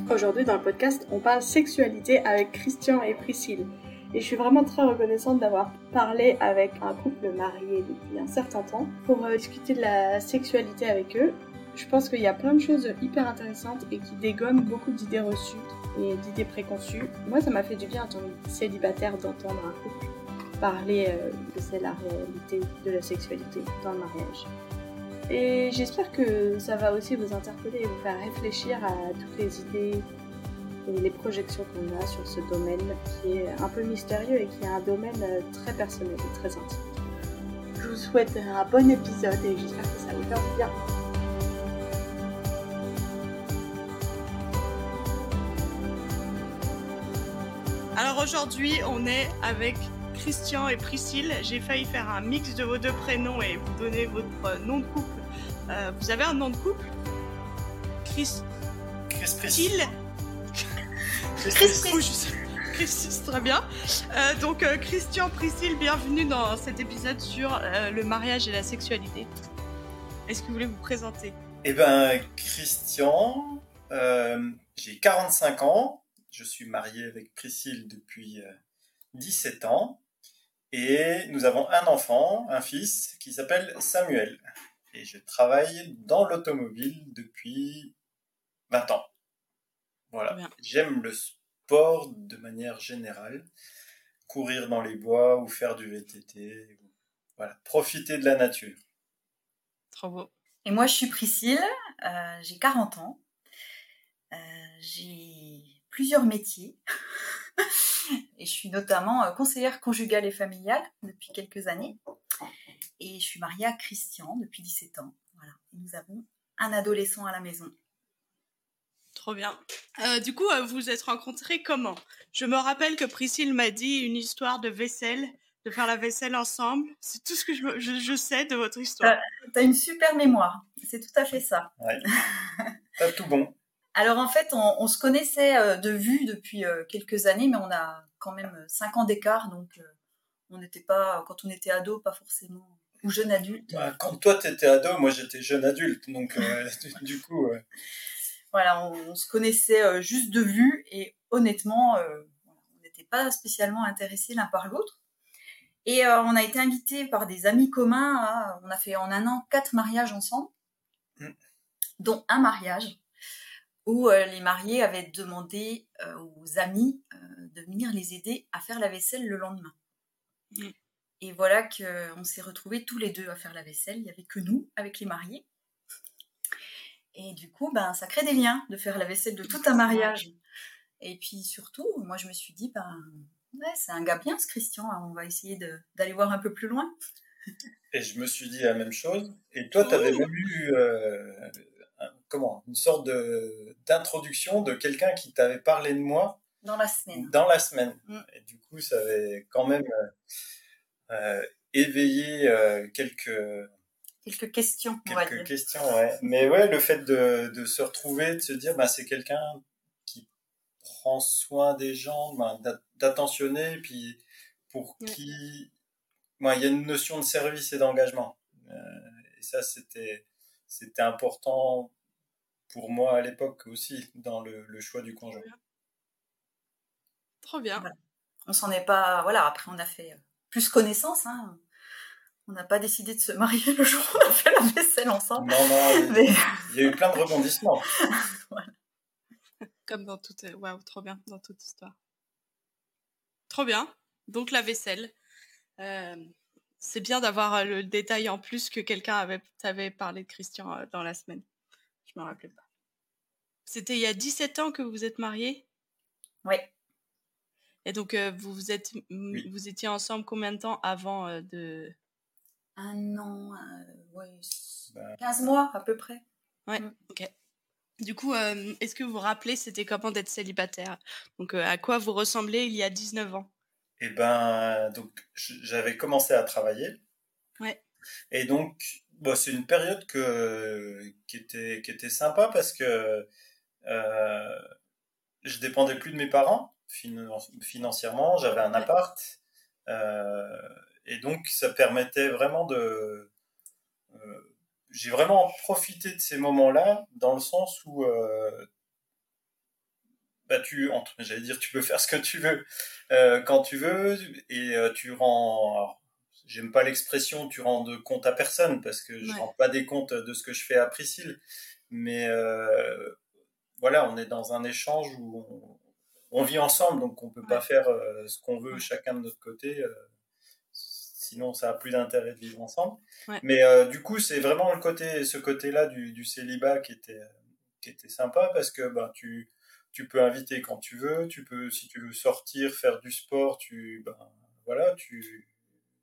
qu'aujourd'hui dans le podcast, on parle sexualité avec Christian et Priscille. Et je suis vraiment très reconnaissante d'avoir parlé avec un couple marié depuis un certain temps pour euh, discuter de la sexualité avec eux. Je pense qu'il y a plein de choses hyper intéressantes et qui dégomment beaucoup d'idées reçues et d'idées préconçues. Moi, ça m'a fait du bien en tant que célibataire d'entendre un couple parler euh, de la réalité de la sexualité dans le mariage. Et j'espère que ça va aussi vous interpeller et vous faire réfléchir à toutes les idées et les projections qu'on a sur ce domaine qui est un peu mystérieux et qui est un domaine euh, très personnel et très intime. Je vous souhaite un bon épisode et j'espère que ça vous du bien. Alors aujourd'hui, on est avec Christian et Priscille. J'ai failli faire un mix de vos deux prénoms et vous donner votre nom de couple. Euh, vous avez un nom de couple? Chris... Priscille Chris, très bien. Euh, donc, euh, Christian, Priscille, bienvenue dans cet épisode sur euh, le mariage et la sexualité. Est-ce que vous voulez vous présenter? Eh ben, Christian, j'ai 45 ans. Je suis marié avec Priscille depuis 17 ans. Et nous avons un enfant, un fils, qui s'appelle Samuel. Et je travaille dans l'automobile depuis 20 ans. Voilà. J'aime le sport de manière générale. Courir dans les bois ou faire du VTT. Voilà. Profiter de la nature. Trop beau. Et moi, je suis Priscille. Euh, j'ai 40 ans. Euh, j'ai plusieurs métiers. et je suis notamment euh, conseillère conjugale et familiale depuis quelques années. Et je suis mariée à Christian depuis 17 ans. Voilà. nous avons un adolescent à la maison. Trop bien. Euh, du coup, euh, vous vous êtes rencontrés comment? Je me rappelle que Priscille m'a dit une histoire de vaisselle, de faire la vaisselle ensemble. C'est tout ce que je, sais de votre histoire. Tu as une super mémoire. C'est tout à fait ça. Ouais. T'as tout bon. Alors en fait, on, se connaissait euh, de vue depuis quelques années, mais on a quand même 5 ans d'écart, donc on n'était pas, quand on était ado, pas forcément ou jeune adulte. Bah, quand toi tu étais ado, moi j'étais jeune adulte, donc du, coup. Voilà, on, se connaissait euh, juste de vue et honnêtement, euh, on n'était pas spécialement intéressés l'un par l'autre. Et euh, on a été invités par des amis communs. on a fait en un an quatre mariages ensemble, mm. dont un mariage où les mariés avaient demandé aux amis de venir les aider à faire la vaisselle le lendemain. Mm. Et voilà qu'on s'est retrouvés tous les deux à faire la vaisselle. Il n'y avait que nous avec les mariés. Et du coup, ben, ça crée des liens de faire la vaisselle de tout un mariage. Et puis surtout, moi, je me suis dit, ben, ouais, c'est un gars bien, ce Christian. Hein, on va essayer d'aller voir un peu plus loin. Et je me suis dit la même chose. Et toi, tu avais même eu euh, comment, une sorte d'introduction de, quelqu'un qui t'avait parlé de moi. Dans la semaine. Dans la semaine. Mm. Et du coup, ça avait quand même euh, euh, éveillé quelques quelques questions. Quelques questions, ouais. Mais ouais, le fait de, de se retrouver, de se dire, bah, c'est quelqu'un qui prend soin des gens, bah, d'attentionner, puis pour qui, bah, il y a une notion de service et d'engagement. Euh, et ça, c'était, c'était important pour moi à l'époque aussi dans le, le, choix du conjoint. Trop bien. On s'en est pas, voilà. Après, on a fait plus connaissance. Hein on n'a pas décidé de se marier le jour où on a fait la vaisselle ensemble. Non, non, il y a eu plein de rebondissements. Comme dans toute... Waouh, trop bien, dans toute histoire. Trop bien. Donc la vaisselle. Euh, c'est bien d'avoir euh, le détail en plus que quelqu'un avait, avait parlé de Christian euh, dans la semaine. Je me rappelais pas. C'était il y a 17 ans que vous êtes mariés? Oui. Et donc, vous, vous, êtes, vous étiez ensemble combien de temps avant de, un an, euh, ouais, 15 bah. mois à peu près. Ouais, mm. ok. Du coup, euh, est-ce que vous vous rappelez, c'était comment d'être célibataire? Donc, euh, à quoi vous ressemblez il y a 19 ans? Eh ben, donc, j'avais commencé à travailler. Ouais. Et donc, bon, c'est une période que, qui, était, qui était sympa parce que je dépendais plus de mes parents financièrement. J'avais un appart. Et donc, ça permettait vraiment de. Euh, j'ai vraiment profité de ces moments-là, dans le sens où, euh, bah tu, j'allais dire, tu peux faire ce que tu veux quand tu veux et tu rends. J'aime pas l'expression tu rends de compte à personne parce que je rends pas des comptes de ce que je fais à Priscille, mais voilà, on est dans un échange où on, vit ensemble, donc on peut pas faire ce qu'on veut chacun de notre côté sinon ça a plus d'intérêt de vivre ensemble. Mais euh, du coup, c'est vraiment le côté, ce côté-là du, célibat qui était, qui était sympa parce que ben, tu, tu peux inviter quand tu veux, tu peux, si tu veux sortir, faire du sport, tu, ben, voilà, tu,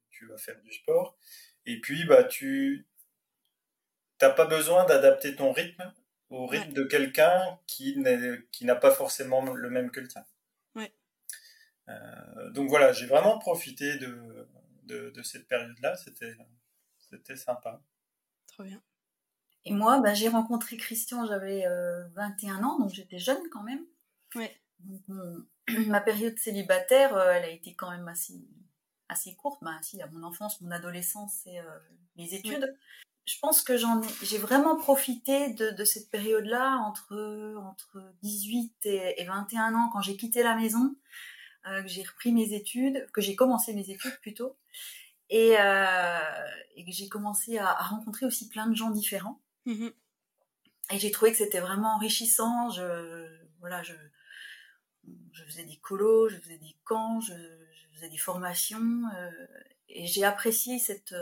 tu vas faire du sport. Et puis, bah, tu n'as pas besoin d'adapter ton rythme au rythme de quelqu'un qui n'a pas forcément le même que le tien. Euh, donc voilà, j'ai vraiment profité de, de, cette période-là. C'était, c'était sympa. Trop bien. Et moi, bah, j'ai rencontré Christian, j'avais 21 euh, ans, donc j'étais jeune quand même. Ouais. ma période célibataire, euh, elle a été quand même assez, assez courte. Bah, si, à mon enfance, mon adolescence et euh, mes études. Je pense que j'en j'ai vraiment profité de, de cette période-là entre, entre 18 et, et 21 ans, quand j'ai quitté la maison. Euh, que j'ai repris mes études, que j'ai commencé mes études plutôt, et, euh, et que j'ai commencé à, à, rencontrer aussi plein de gens différents. Mmh et j'ai trouvé que c'était vraiment enrichissant. Je, voilà, je, je faisais des colos, je faisais des camps, je, je faisais des formations, euh, et j'ai apprécié cette,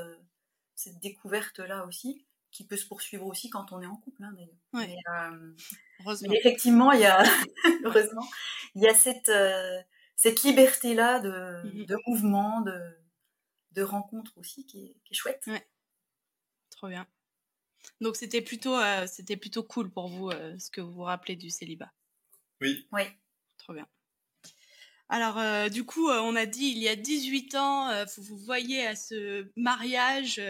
cette découverte-là aussi qui peut se poursuivre aussi quand on est en couple, hein, d'ailleurs. Ouais. Mais, euh, heureusement. Mais effectivement, il y a, heureusement, il y a cette, euh, cette liberté-là de, mmh de mouvement, de, de rencontre aussi qui est, qui est chouette. Ouais. Trop bien. Donc c'était plutôt, euh, c'était plutôt cool pour vous euh, ce que vous vous rappelez du célibat. Oui. Oui. Trop bien. Alors euh, du coup, on a dit il y a 18 ans, vous vous voyez à ce mariage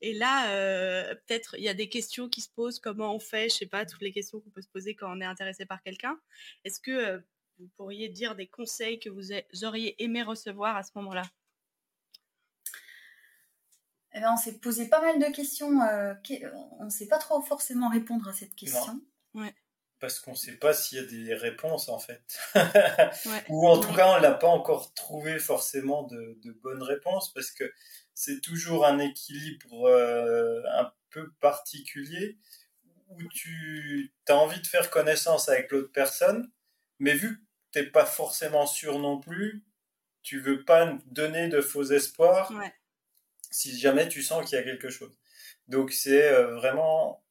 et là peut-être il y a des questions qui se posent, comment on fait, je sais pas, toutes les questions qu'on peut se poser quand on est intéressé par quelqu'un. Est-ce que vous pourriez dire des conseils que vous auriez aimé recevoir à ce moment-là? Eh ben, on s'est posé pas mal de questions. Euh, on ne sait pas trop forcément répondre à cette question. Ouais. Parce qu'on ne sait pas s'il y a des réponses en fait. Ou en tout cas, on l'a pas encore trouvé forcément de, bonnes réponses parce que c'est toujours un équilibre euh, un peu particulier où tu as envie de faire connaissance avec l'autre personne, mais vu que t'es pas forcément sûr non plus, tu veux pas donner de faux espoirs si jamais tu sens qu'il y a quelque chose. Donc c'est euh, vraiment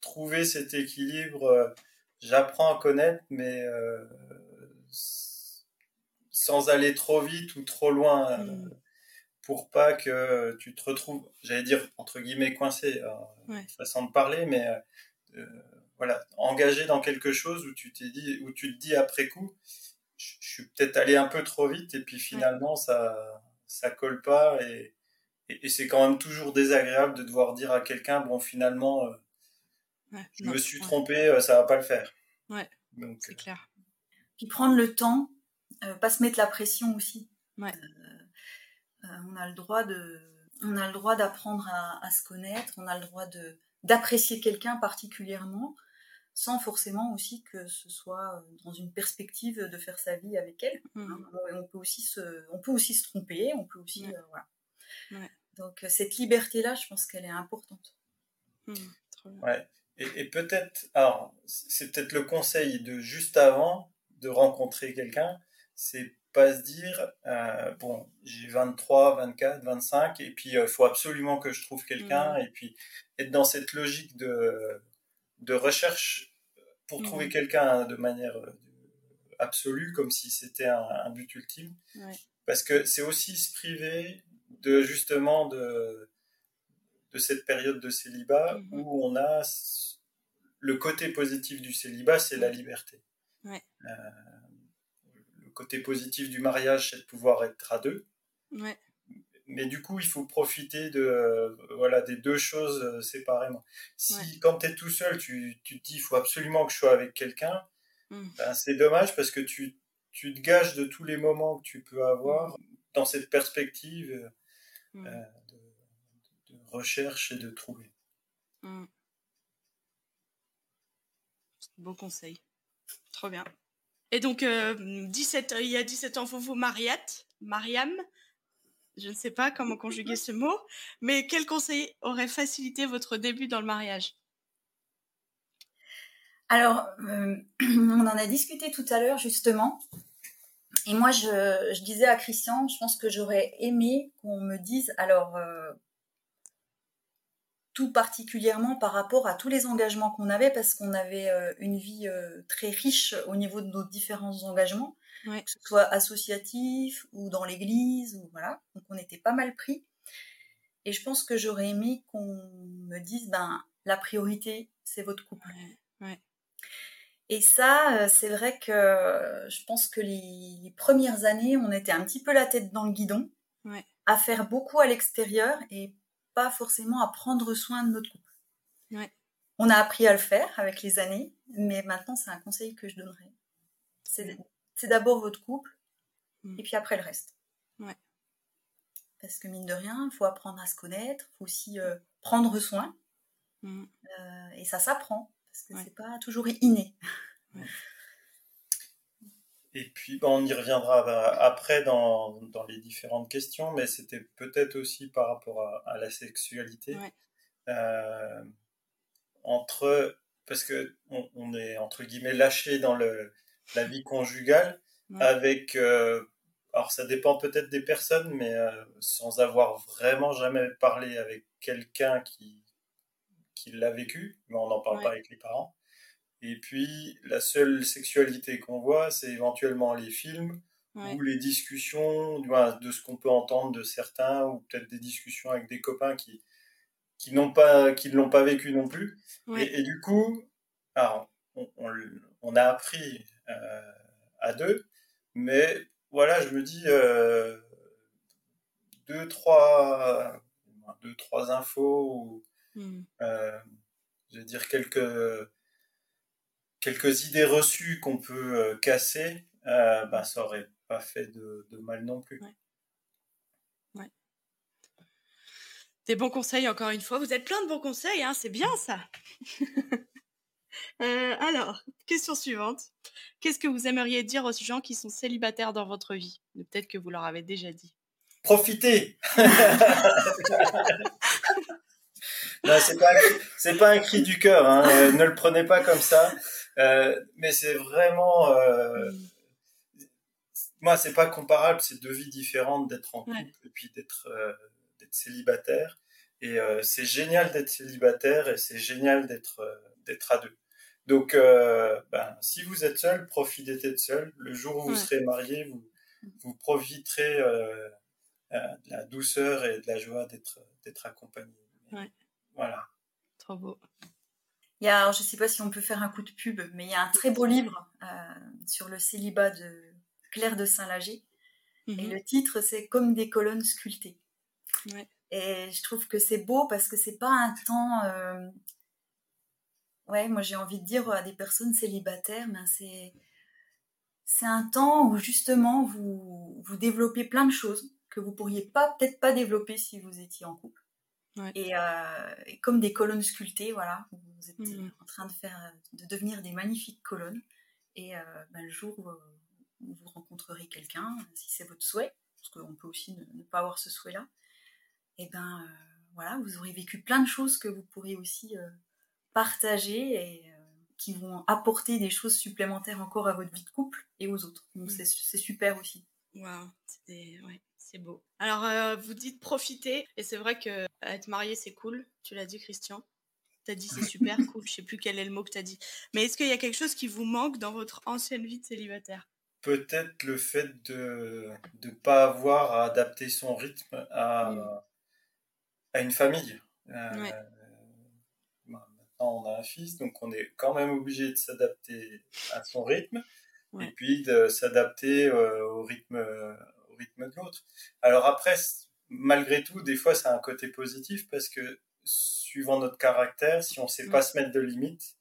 trouver cet équilibre. Euh, j'apprends à connaître, mais euh, sans aller trop vite ou trop loin. Mm. Pour pas que tu te retrouves, j'allais dire entre guillemets coincé, façon de parler, mais voilà, engagé dans quelque chose où tu t'es dit, où tu te dis après coup, je, suis peut-être allé un peu trop vite et puis finalement ça ça colle pas et, et, c'est quand même toujours désagréable de devoir dire à quelqu'un bon finalement euh, je me suis trompé, euh, ça va pas le faire. Ouais. c'est euh, clair. Puis prendre le temps, pas se mettre la pression aussi. Ouais. on a le droit de, on a le droit d'apprendre à, à, se connaître, on a le droit de d'apprécier quelqu'un particulièrement sans forcément aussi que ce soit euh, dans une perspective de faire sa vie avec elle. Mmh. Hein. On peut aussi se, on peut aussi se tromper, on peut aussi, euh, voilà. Donc euh, cette liberté-là, je pense qu'elle est importante. Mmh, ouais. Et, peut-être, alors c'est peut-être le conseil de juste avant de rencontrer quelqu'un, c'est pas se dire bon j'ai 23 24 25 et puis il faut absolument que je trouve quelqu'un mmh. et puis être dans cette logique de de recherche pour trouver mmh. quelqu'un de manière euh, absolue, comme si c'était un, but ultime. Parce que c'est aussi se priver de justement de, de cette période de célibat mmh où on a le côté positif du célibat, c'est la liberté. Euh, le côté positif du mariage, c'est de pouvoir être à deux. Ouais mais du coup, il faut profiter de euh, voilà des deux choses euh, séparément. Si quand tu es tout seul, tu, tu, te dis il faut absolument que je sois avec quelqu'un, mmh. ben, c'est dommage parce que tu, tu te gages de tous les moments que tu peux avoir mmh. dans cette perspective mmh. Euh, recherche et de trouver. Beau conseil. Trop bien. Et donc, 17, il y a 17 ans, vous vous mariez, Mariam. Je ne sais pas comment conjuguer ce mot, mais quel conseil aurait facilité votre début dans le mariage? Alors, on en a discuté tout à l'heure justement. Et moi, je, disais à Christian, je pense que j'aurais aimé qu'on me dise, alors, tout particulièrement par rapport à tous les engagements qu'on avait, parce qu'on avait euh, une vie euh, très riche au niveau de nos différents engagements, que ce soit associatif ou dans l'église, ou voilà. Donc on était pas mal pris. Et je pense que j'aurais aimé qu'on me dise, ben la priorité, c'est votre couple. Et ça, euh, c'est vrai que je pense que les, premières années, on était un petit peu la tête dans le guidon, à faire beaucoup à l'extérieur et pas forcément à prendre soin de notre couple. On a appris à le faire avec les années, mais maintenant c'est un conseil que je donnerais. C'est d'abord votre couple, mm. et puis après le reste. Parce que mine de rien, il faut apprendre à se connaître, il faut aussi euh, prendre soin. Mm. Euh, et ça s'apprend, parce que c'est pas toujours inné. Et puis, on y reviendra bah, après dans, dans, les différentes questions, mais c'était peut-être aussi par rapport à, la sexualité. Euh, entre, parce que on, est entre guillemets lâché dans le, la vie conjugale avec, euh, alors ça dépend peut-être des personnes, mais euh, sans avoir vraiment jamais parlé avec quelqu'un qui, qui l'a vécu, mais on n'en parle pas avec les parents. Et puis, la seule sexualité qu'on voit, c'est éventuellement les films ou les discussions de ce qu'on peut entendre de certains, ou peut-être des discussions avec des copains qui, qui n'ont pas, qui ne l'ont pas vécu non plus. Et, du coup, alors, on, on, a appris euh, à deux, mais voilà, je me dis euh, deux, trois, deux, trois infos, ou, hmm. euh, je vais dire quelques quelques idées reçues qu'on peut euh, casser, euh, bah, ça aurait pas fait de, mal non plus. Ouais. Des bons conseils, encore une fois. Vous êtes plein de bons conseils, hein, c'est bien ça. Euh, alors, question suivante. Qu'est-ce que vous aimeriez dire aux gens qui sont célibataires dans votre vie? Peut-être que vous leur avez déjà dit. Profitez c'est pas, pas un cri du cœur, hein. ne le prenez pas comme ça. Euh, mais c'est vraiment, euh, moi, c'est pas comparable, c'est deux vies différentes d'être en couple et puis d'être euh, d'être célibataire. Et euh, c'est génial d'être célibataire et c'est génial d'être d'être à deux. Donc, ben, si vous êtes seul, profitez d'être seul. Le jour où vous serez marié, vous, vous profiterez de la douceur et de la joie d'être d'être accompagné. Voilà. Trop beau. Il y a, je ne sais pas si on peut faire un coup de pub, mais il y a un très beau livre euh, sur le célibat de Claire de Saint-Lager. Et mhm. le titre, c'est Comme des colonnes sculptées. Et je trouve que c'est beau parce que c'est pas un temps. Euh, ouais, moi j'ai envie de dire à des personnes célibataires, mais c'est c'est un temps où justement vous vous développez plein de choses que vous pourriez pas peut-être pas développer si vous étiez en couple. Euh, et, comme des colonnes sculptées, voilà, vous êtes mmh. en train de faire, de devenir des magnifiques colonnes. Et euh, bah, le jour où, vous rencontrerez quelqu'un, si c'est votre souhait, parce qu'on peut aussi ne, pas avoir ce souhait-là, et ben euh, voilà, vous aurez vécu plein de choses que vous pourrez aussi partager et qui vont apporter des choses supplémentaires encore à votre vie de couple et aux autres. Donc mmh. c'est super aussi. Waouh, ouais. C'est beau. Alors, euh, vous dites profiter, et c'est vrai que euh, être marié, c'est cool. Tu l'as dit, Christian. Tu as dit c'est super cool. Je sais plus quel est le mot que tu as dit. Mais est-ce qu'il y a quelque chose qui vous manque dans votre ancienne vie de célibataire? Peut-être le fait de ne pas avoir à adapter son rythme à, à une famille. Euh, bah, maintenant, on a un fils, donc on est quand même obligé de s'adapter à son rythme. Et puis de s'adapter au rythme rythme de l'autre. Alors après, malgré tout, des fois, ça a un côté positif parce que suivant notre caractère, si on sait pas se mettre de limites,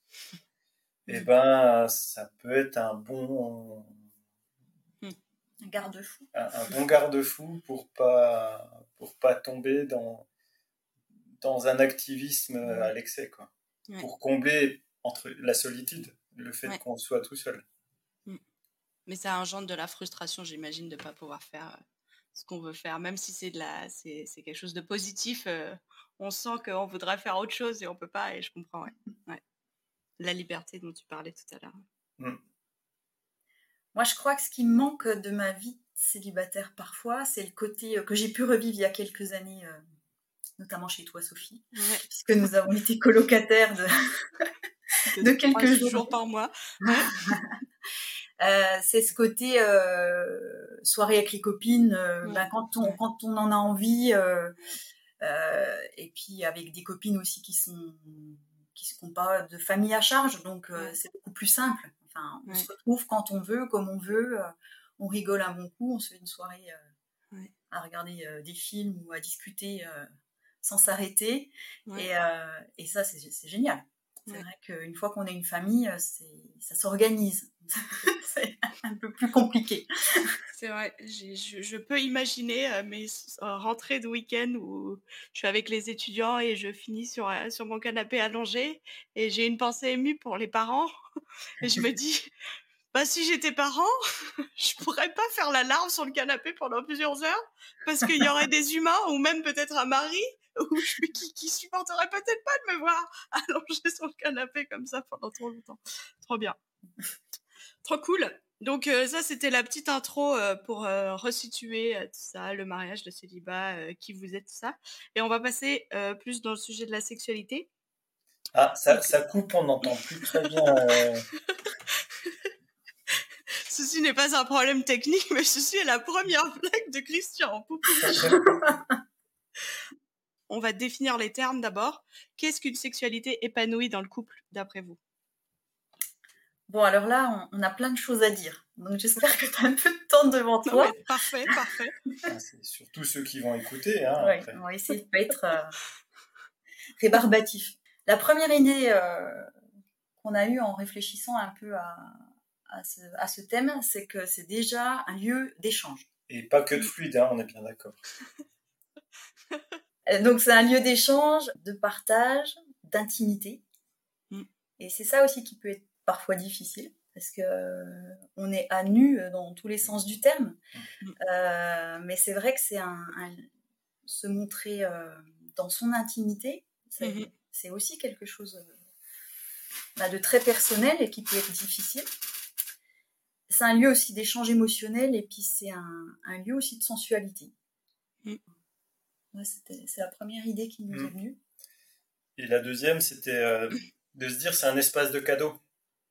eh ben, ça peut être un bon un garde-fou. Un, bon garde-fou pour pas pour pas tomber dans dans un activisme à l'excès quoi. Pour combler entre la solitude, le fait qu'on soit tout seul. Mais ça engendre de la frustration, j'imagine, de ne pas pouvoir faire ce qu'on veut faire, même si c'est de la, c'est, quelque chose de positif. on sent qu'on voudrait faire autre chose et on peut pas. Et je comprends. Ouais. La liberté dont tu parlais tout à l'heure. Mmh. Moi, je crois que ce qui me manque de ma vie célibataire parfois, c'est le côté que j'ai pu revivre il y a quelques années notamment chez toi, Sophie, puisque nous avons été colocataires de, de, quelques jours. par mois. Euh, c'est ce côté euh, soirée avec les copines, euh, ben, quand, on, quand on en a envie, et puis avec des copines aussi qui sont qui sont pas de famille à charge, donc c'est beaucoup plus simple. Enfin, on se retrouve quand on veut, comme on veut, on rigole un bon coup, on se fait une soirée à regarder des films ou à discuter sans s'arrêter. Et, euh, et, ça, c'est génial. C'est vrai qu'une fois qu'on a une famille, euh, ça s'organise. c'est un peu plus compliqué. C'est vrai, je, je, peux imaginer euh, mes rentrées de week-end où je suis avec les étudiants et je finis sur, sur mon canapé allongé et j'ai une pensée émue pour les parents. Et je me dis, bah, si j'étais parent, je pourrais pas faire la larve sur le canapé pendant plusieurs heures parce qu'il y aurait des humains ou même peut-être un mari ou qui, qui supporterait peut-être pas de me voir allongée sur le canapé comme ça pendant trop longtemps. Trop bien. Trop cool. Donc euh, ça, c'était la petite intro euh, pour euh, resituer tout ça, le mariage, le célibat, qui vous êtes, tout ça. Et on va passer plus dans le sujet de la sexualité. Ah, ça, ça coupe, on n'entend plus très bien. Ceci n'est pas un problème technique, mais ceci est la première blague de Christian. On va définir les termes d'abord. Qu'est-ce qu'une sexualité épanouie dans le couple, d'après vous? Bon, alors là, on, a plein de choses à dire. Donc j'espère que tu as un peu de temps devant toi. parfait, parfait. Ah, c'est surtout ceux qui vont écouter. Hein, on va essayer de pas être euh, rébarbatif. La première idée euh, qu'on a eue en réfléchissant un peu à, ce, à ce, thème, c'est que c'est déjà un lieu d'échange. Et pas que de fluide, hein, on est bien d'accord. Euh, donc c'est un lieu d'échange, de partage, d'intimité. Mm. Et c'est ça aussi qui peut être parfois difficile parce que euh, on est à nu euh, dans tous les sens du terme. Mm. mais c'est vrai que c'est un, se montrer dans son intimité, mm-hmm. c'est aussi quelque chose bah, de très personnel et qui peut être difficile. C'est un lieu aussi d'échange émotionnel et puis c'est un, un, lieu aussi de sensualité c'est la première idée qui nous est hmm. venue. Et la deuxième, c'était euh, de se dire c'est un espace de cadeau.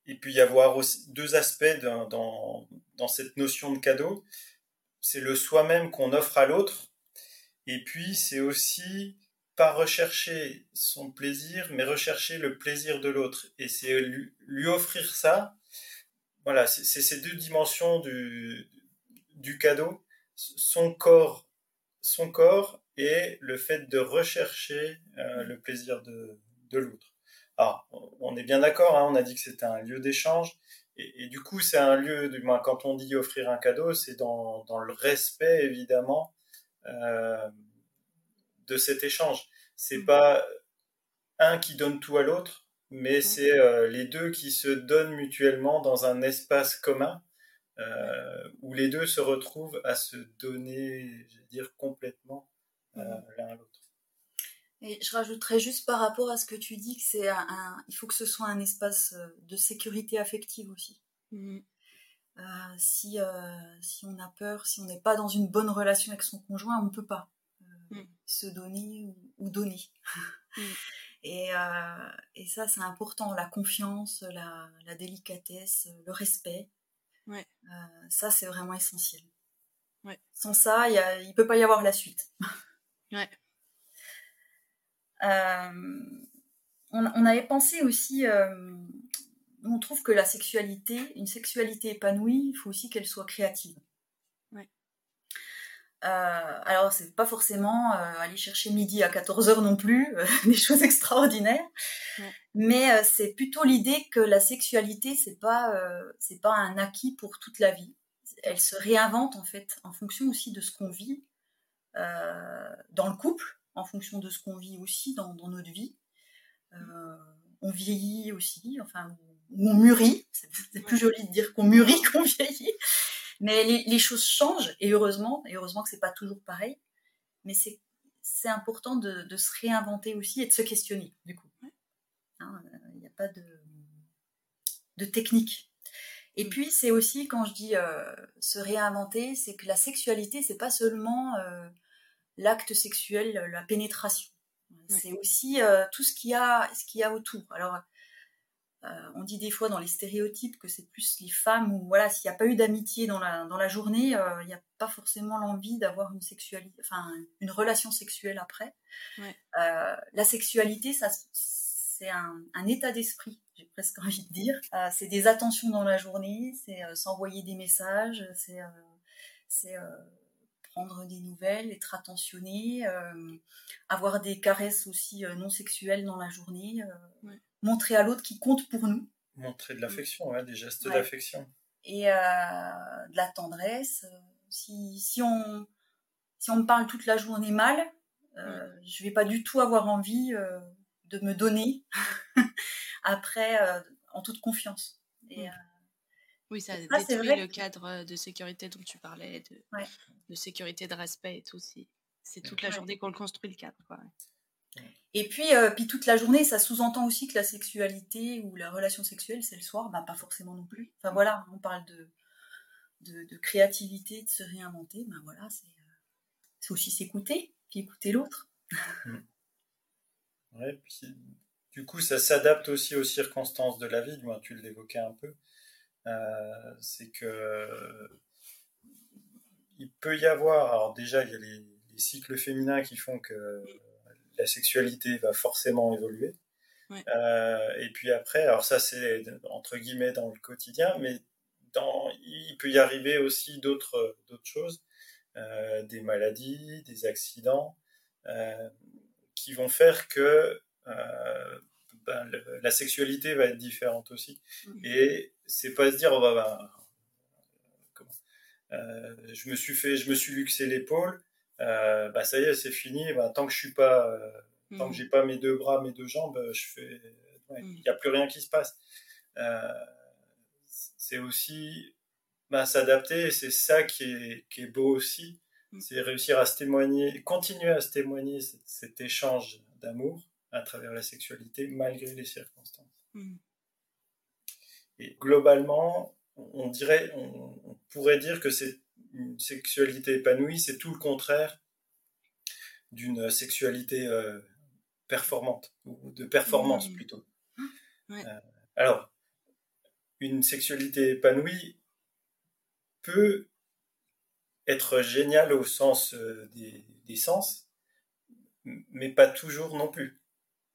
Et puis y avoir aussi deux aspects dans, dans, dans cette notion de cadeau. C'est le soi-même qu'on offre à l'autre. Et puis c'est aussi pas rechercher son plaisir, mais rechercher le plaisir de l'autre. Et c'est lui, lui, offrir ça. Voilà, c'est ces deux dimensions du, du cadeau. Son corps, son corps et le fait de rechercher euh, le plaisir de, de l'autre. Alors, on est bien d'accord, hein, on a dit que c'était un lieu d'échange, et, et, du coup, c'est un lieu, du moins, quand on dit offrir un cadeau, c'est dans, dans le respect, évidemment, euh, de cet échange. C'est mmh. pas un qui donne tout à l'autre, mais mmh. c'est euh, les deux qui se donnent mutuellement dans un espace commun, euh, où les deux se retrouvent à se donner, je veux dire, complètement euh, l'un à l'autre. Et je rajouterais juste par rapport à ce que tu dis que c'est un, il faut que ce soit un espace euh, de sécurité affective aussi. Mmh. Euh, si, si on a peur, si on n'est pas dans une bonne relation avec son conjoint, on ne peut pas mmh. se donner ou, donner. Mmh. Et, et, ça, c'est important, la confiance, la, la délicatesse, le respect. Ouais. ça, c'est vraiment essentiel. Ouais. Sans ça, il ne peut pas y avoir la suite. Euh, on, avait pensé aussi, euh, on trouve que la sexualité, une sexualité épanouie, il faut aussi qu'elle soit créative. Euh, alors, c'est pas forcément aller chercher midi à 14h non plus, des choses extraordinaires, mais c'est plutôt l'idée que la sexualité, c'est pas, c'est pas un acquis pour toute la vie. Elle se réinvente en fait en fonction aussi de ce qu'on vit euh, dans le couple, en fonction de ce qu'on vit aussi dans, notre vie. Euh, on vieillit aussi, enfin, on mûrit. C'est plus joli de dire qu'on mûrit qu'on vieillit. Mais les, les, choses changent et heureusement, et heureusement que c'est pas toujours pareil. Mais c'est c'est important de, de, se réinventer aussi et de se questionner du coup. Il hein, n'y a pas de de technique. Et mm. puis c'est aussi quand je dis euh, se réinventer, c'est que la sexualité c'est pas seulement euh, l'acte sexuel, la pénétration. C'est aussi euh, tout ce qu'il y a, ce qu'il y a autour. Alors euh, on dit des fois dans les stéréotypes que c'est plus les femmes où voilà s'il n'y a pas eu d'amitié dans la dans la journée, euh, il n'y a pas forcément l'envie d'avoir une sexualité, enfin une relation sexuelle après. Euh, la sexualité, ça c'est un, un, état d'esprit, j'ai presque envie de dire. c'est des attentions dans la journée, c'est s'envoyer des messages, c'est c'est prendre des nouvelles, être attentionné, avoir des caresses aussi non sexuelles dans la journée montrer à l'autre qui compte pour nous. Montrer de l'affection, ouais, des gestes d'affection. Et euh, de la tendresse. Si, si, on, si on me parle toute la journée mal, euh, je vais pas du tout avoir envie euh, de me donner après euh, en toute confiance. Et, oui, ça détruit le cadre de sécurité dont tu parlais, de, de sécurité, de respect et tout. C'est toute la journée qu'on le construit le cadre. Quoi. Et puis, euh, puis toute la journée, ça sous-entend aussi que la sexualité ou la relation sexuelle, c'est le soir, bah, pas forcément non plus. Enfin voilà, on parle de, de, créativité, de se réinventer, ben voilà, c'est aussi s'écouter, puis écouter l'autre. Mm. Ouais, puis du coup, ça s'adapte aussi aux circonstances de la vie, moi, tu l'évoquais un peu. Euh, c'est que il peut y avoir, alors déjà, il y a les cycles féminins qui font que la sexualité va forcément évoluer. Euh, et puis après, alors ça c'est entre guillemets dans le quotidien, mais dans, il peut y arriver aussi d'autres d'autres choses, euh, des maladies, des accidents, euh, qui vont faire que ben, la sexualité va être différente aussi. Mm. Et c'est pas se dire oh, bah, bah comment, je me suis fait, je me suis luxé l'épaule. Euh, bah ça y est, c'est fini. Bah, tant que je suis pas, euh, tant que mm. j'ai pas mes deux bras, mes deux jambes, je fais, il n'y a plus rien qui se passe. Euh, c'est aussi bah, s'adapter, c'est ça qui est, qui est beau aussi. Mm. C'est réussir à se témoigner, continuer à se témoigner cet, échange d'amour à travers la sexualité malgré les circonstances. Mm. Et globalement, on dirait, on pourrait dire que c'est une sexualité épanouie, c'est tout le contraire d'une sexualité euh, performante, ou de performance mmh. plutôt. Euh, alors, une sexualité épanouie peut être géniale au sens euh, des, sens, mais pas toujours non plus.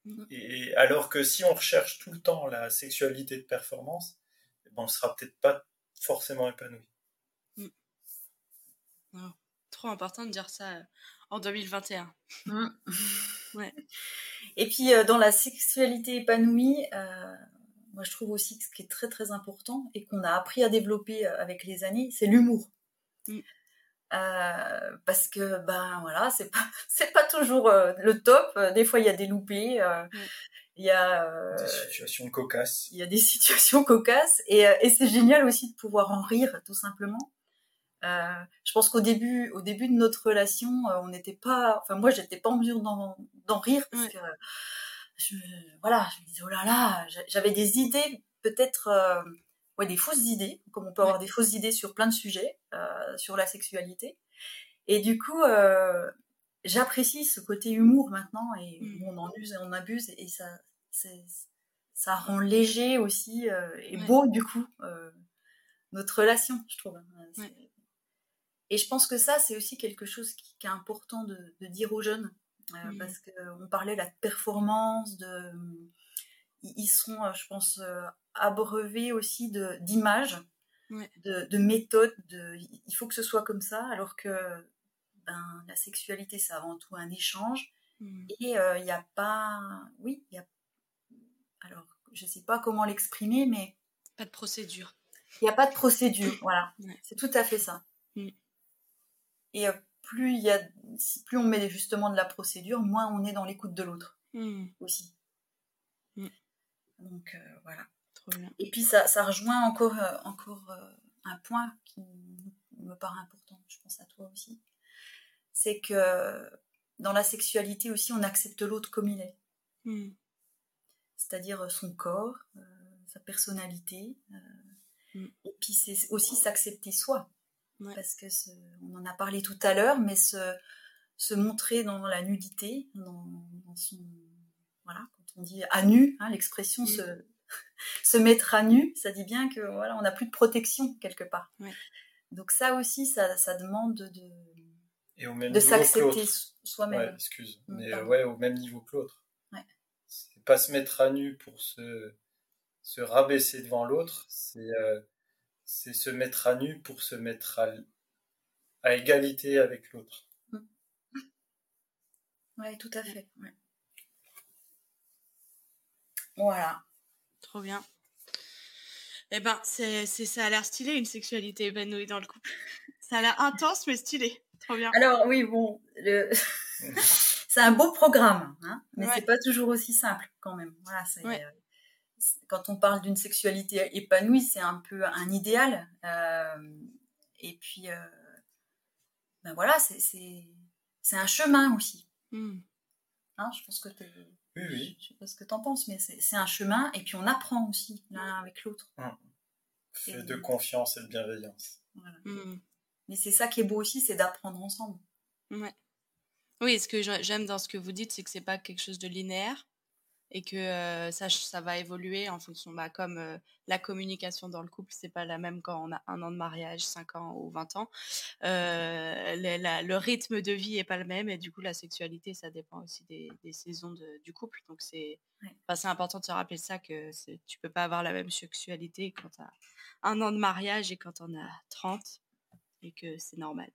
Mmh. Et alors que si on recherche tout le temps la sexualité de performance, eh ben on ne sera peut-être pas forcément épanoui. Trop important de dire ça euh, en 2021. Mmh. ouais. Et puis euh, dans la sexualité épanouie, euh, moi je trouve aussi que ce qui est très très important et qu'on a appris à développer avec les années, c'est l'humour. Mmh. parce que ben voilà, c'est pas c'est pas toujours le top. Des fois il y a des loupés. Mmh. Il y a des situations cocasses. Il y a des situations cocasses et, et c'est génial aussi de pouvoir en rire tout simplement. Euh, je pense qu'au début, au début de notre relation, euh, on n'était pas, enfin moi, j'étais pas en mesure d'en rire parce que je, voilà, je me disais oh là là, j'avais des idées, peut-être, euh, ouais, des fausses idées, comme on peut avoir des fausses idées sur plein de sujets, sur la sexualité. Et du coup, j'apprécie ce côté humour maintenant et mmh. on en use et on abuse et ça, ça rend léger aussi et beau du coup notre relation, je trouve. Hein. Et je pense que ça, c'est aussi quelque chose qui, est important de, dire aux jeunes, euh, parce qu'on parlait de la performance, de, ils sont, euh, je pense, euh, abreuvés aussi d'images, de, de, méthodes, de, il faut que ce soit comme ça, alors que ben, la sexualité, c'est avant tout un échange, mm. et il n'y a pas, oui, il y a, alors, je ne sais pas comment l'exprimer, mais... Pas de procédure. Il n'y a pas de procédure, voilà. C'est tout à fait ça. Mm. Et euh, plus il y a, plus on met justement de la procédure, moins on est dans l'écoute de l'autre mmh. aussi. Mmh. Donc euh, voilà. Et puis ça, ça rejoint encore, encore un point qui me paraît important, je pense à toi aussi. C'est que dans la sexualité aussi, on accepte l'autre comme il est. Hmm. C'est-à-dire son corps, sa personnalité. Hmm. Et puis c'est aussi s'accepter soi. Parce que on en a parlé tout à l'heure, mais se, se montrer dans la nudité, dans, son, voilà, quand on dit à nu, hein, l'expression se, se mettre à nu, ça dit bien que voilà, on n'a plus de protection quelque part. Donc ça aussi, ça, ça demande de, Et au même de s'accepter soi-même. Ouais, excuse, mm, mais ouais, au même niveau que l'autre. Ouais. C'est pas se mettre à nu pour se, se rabaisser devant l'autre, c'est euh, c'est se mettre à nu pour se mettre à, à égalité avec l'autre. Mm. Oui, tout à fait. Voilà. Trop bien. Eh ben, c'est, ça a l'air stylé une sexualité épanouie dans le couple. Ça a l'air intense mais stylé. Trop bien. Alors oui, bon, c'est un beau programme, hein, mais c'est pas toujours aussi simple quand même. Voilà, c'est, euh, quand on parle d'une sexualité épanouie, c'est un peu un idéal. Euh, et puis, euh, ben voilà, c'est un chemin aussi. Hmm. Hein, je pense que tu oui, oui. Je sais pas ce que tu en penses, mais c'est un chemin. Et puis on apprend aussi l'un avec l'autre. Hum. Fait de confiance et de bienveillance. Hmm. Mais c'est ça qui est beau aussi, c'est d'apprendre ensemble. Ouais. Oui, ce que j'aime dans ce que vous dites, c'est que c'est pas quelque chose de linéaire et que euh, ça, ça va évoluer en fonction, bah, comme euh, la communication dans le couple, c'est pas la même quand on a un an de mariage, 5 ans ou 20 ans. Euh, le, rythme de vie est pas le même et du coup, la sexualité, ça dépend aussi des, saisons du couple. Donc, c'est important de se rappeler ça, que tu peux pas avoir la même sexualité quand tu as un an de mariage et quand on a 30 et que c'est normal.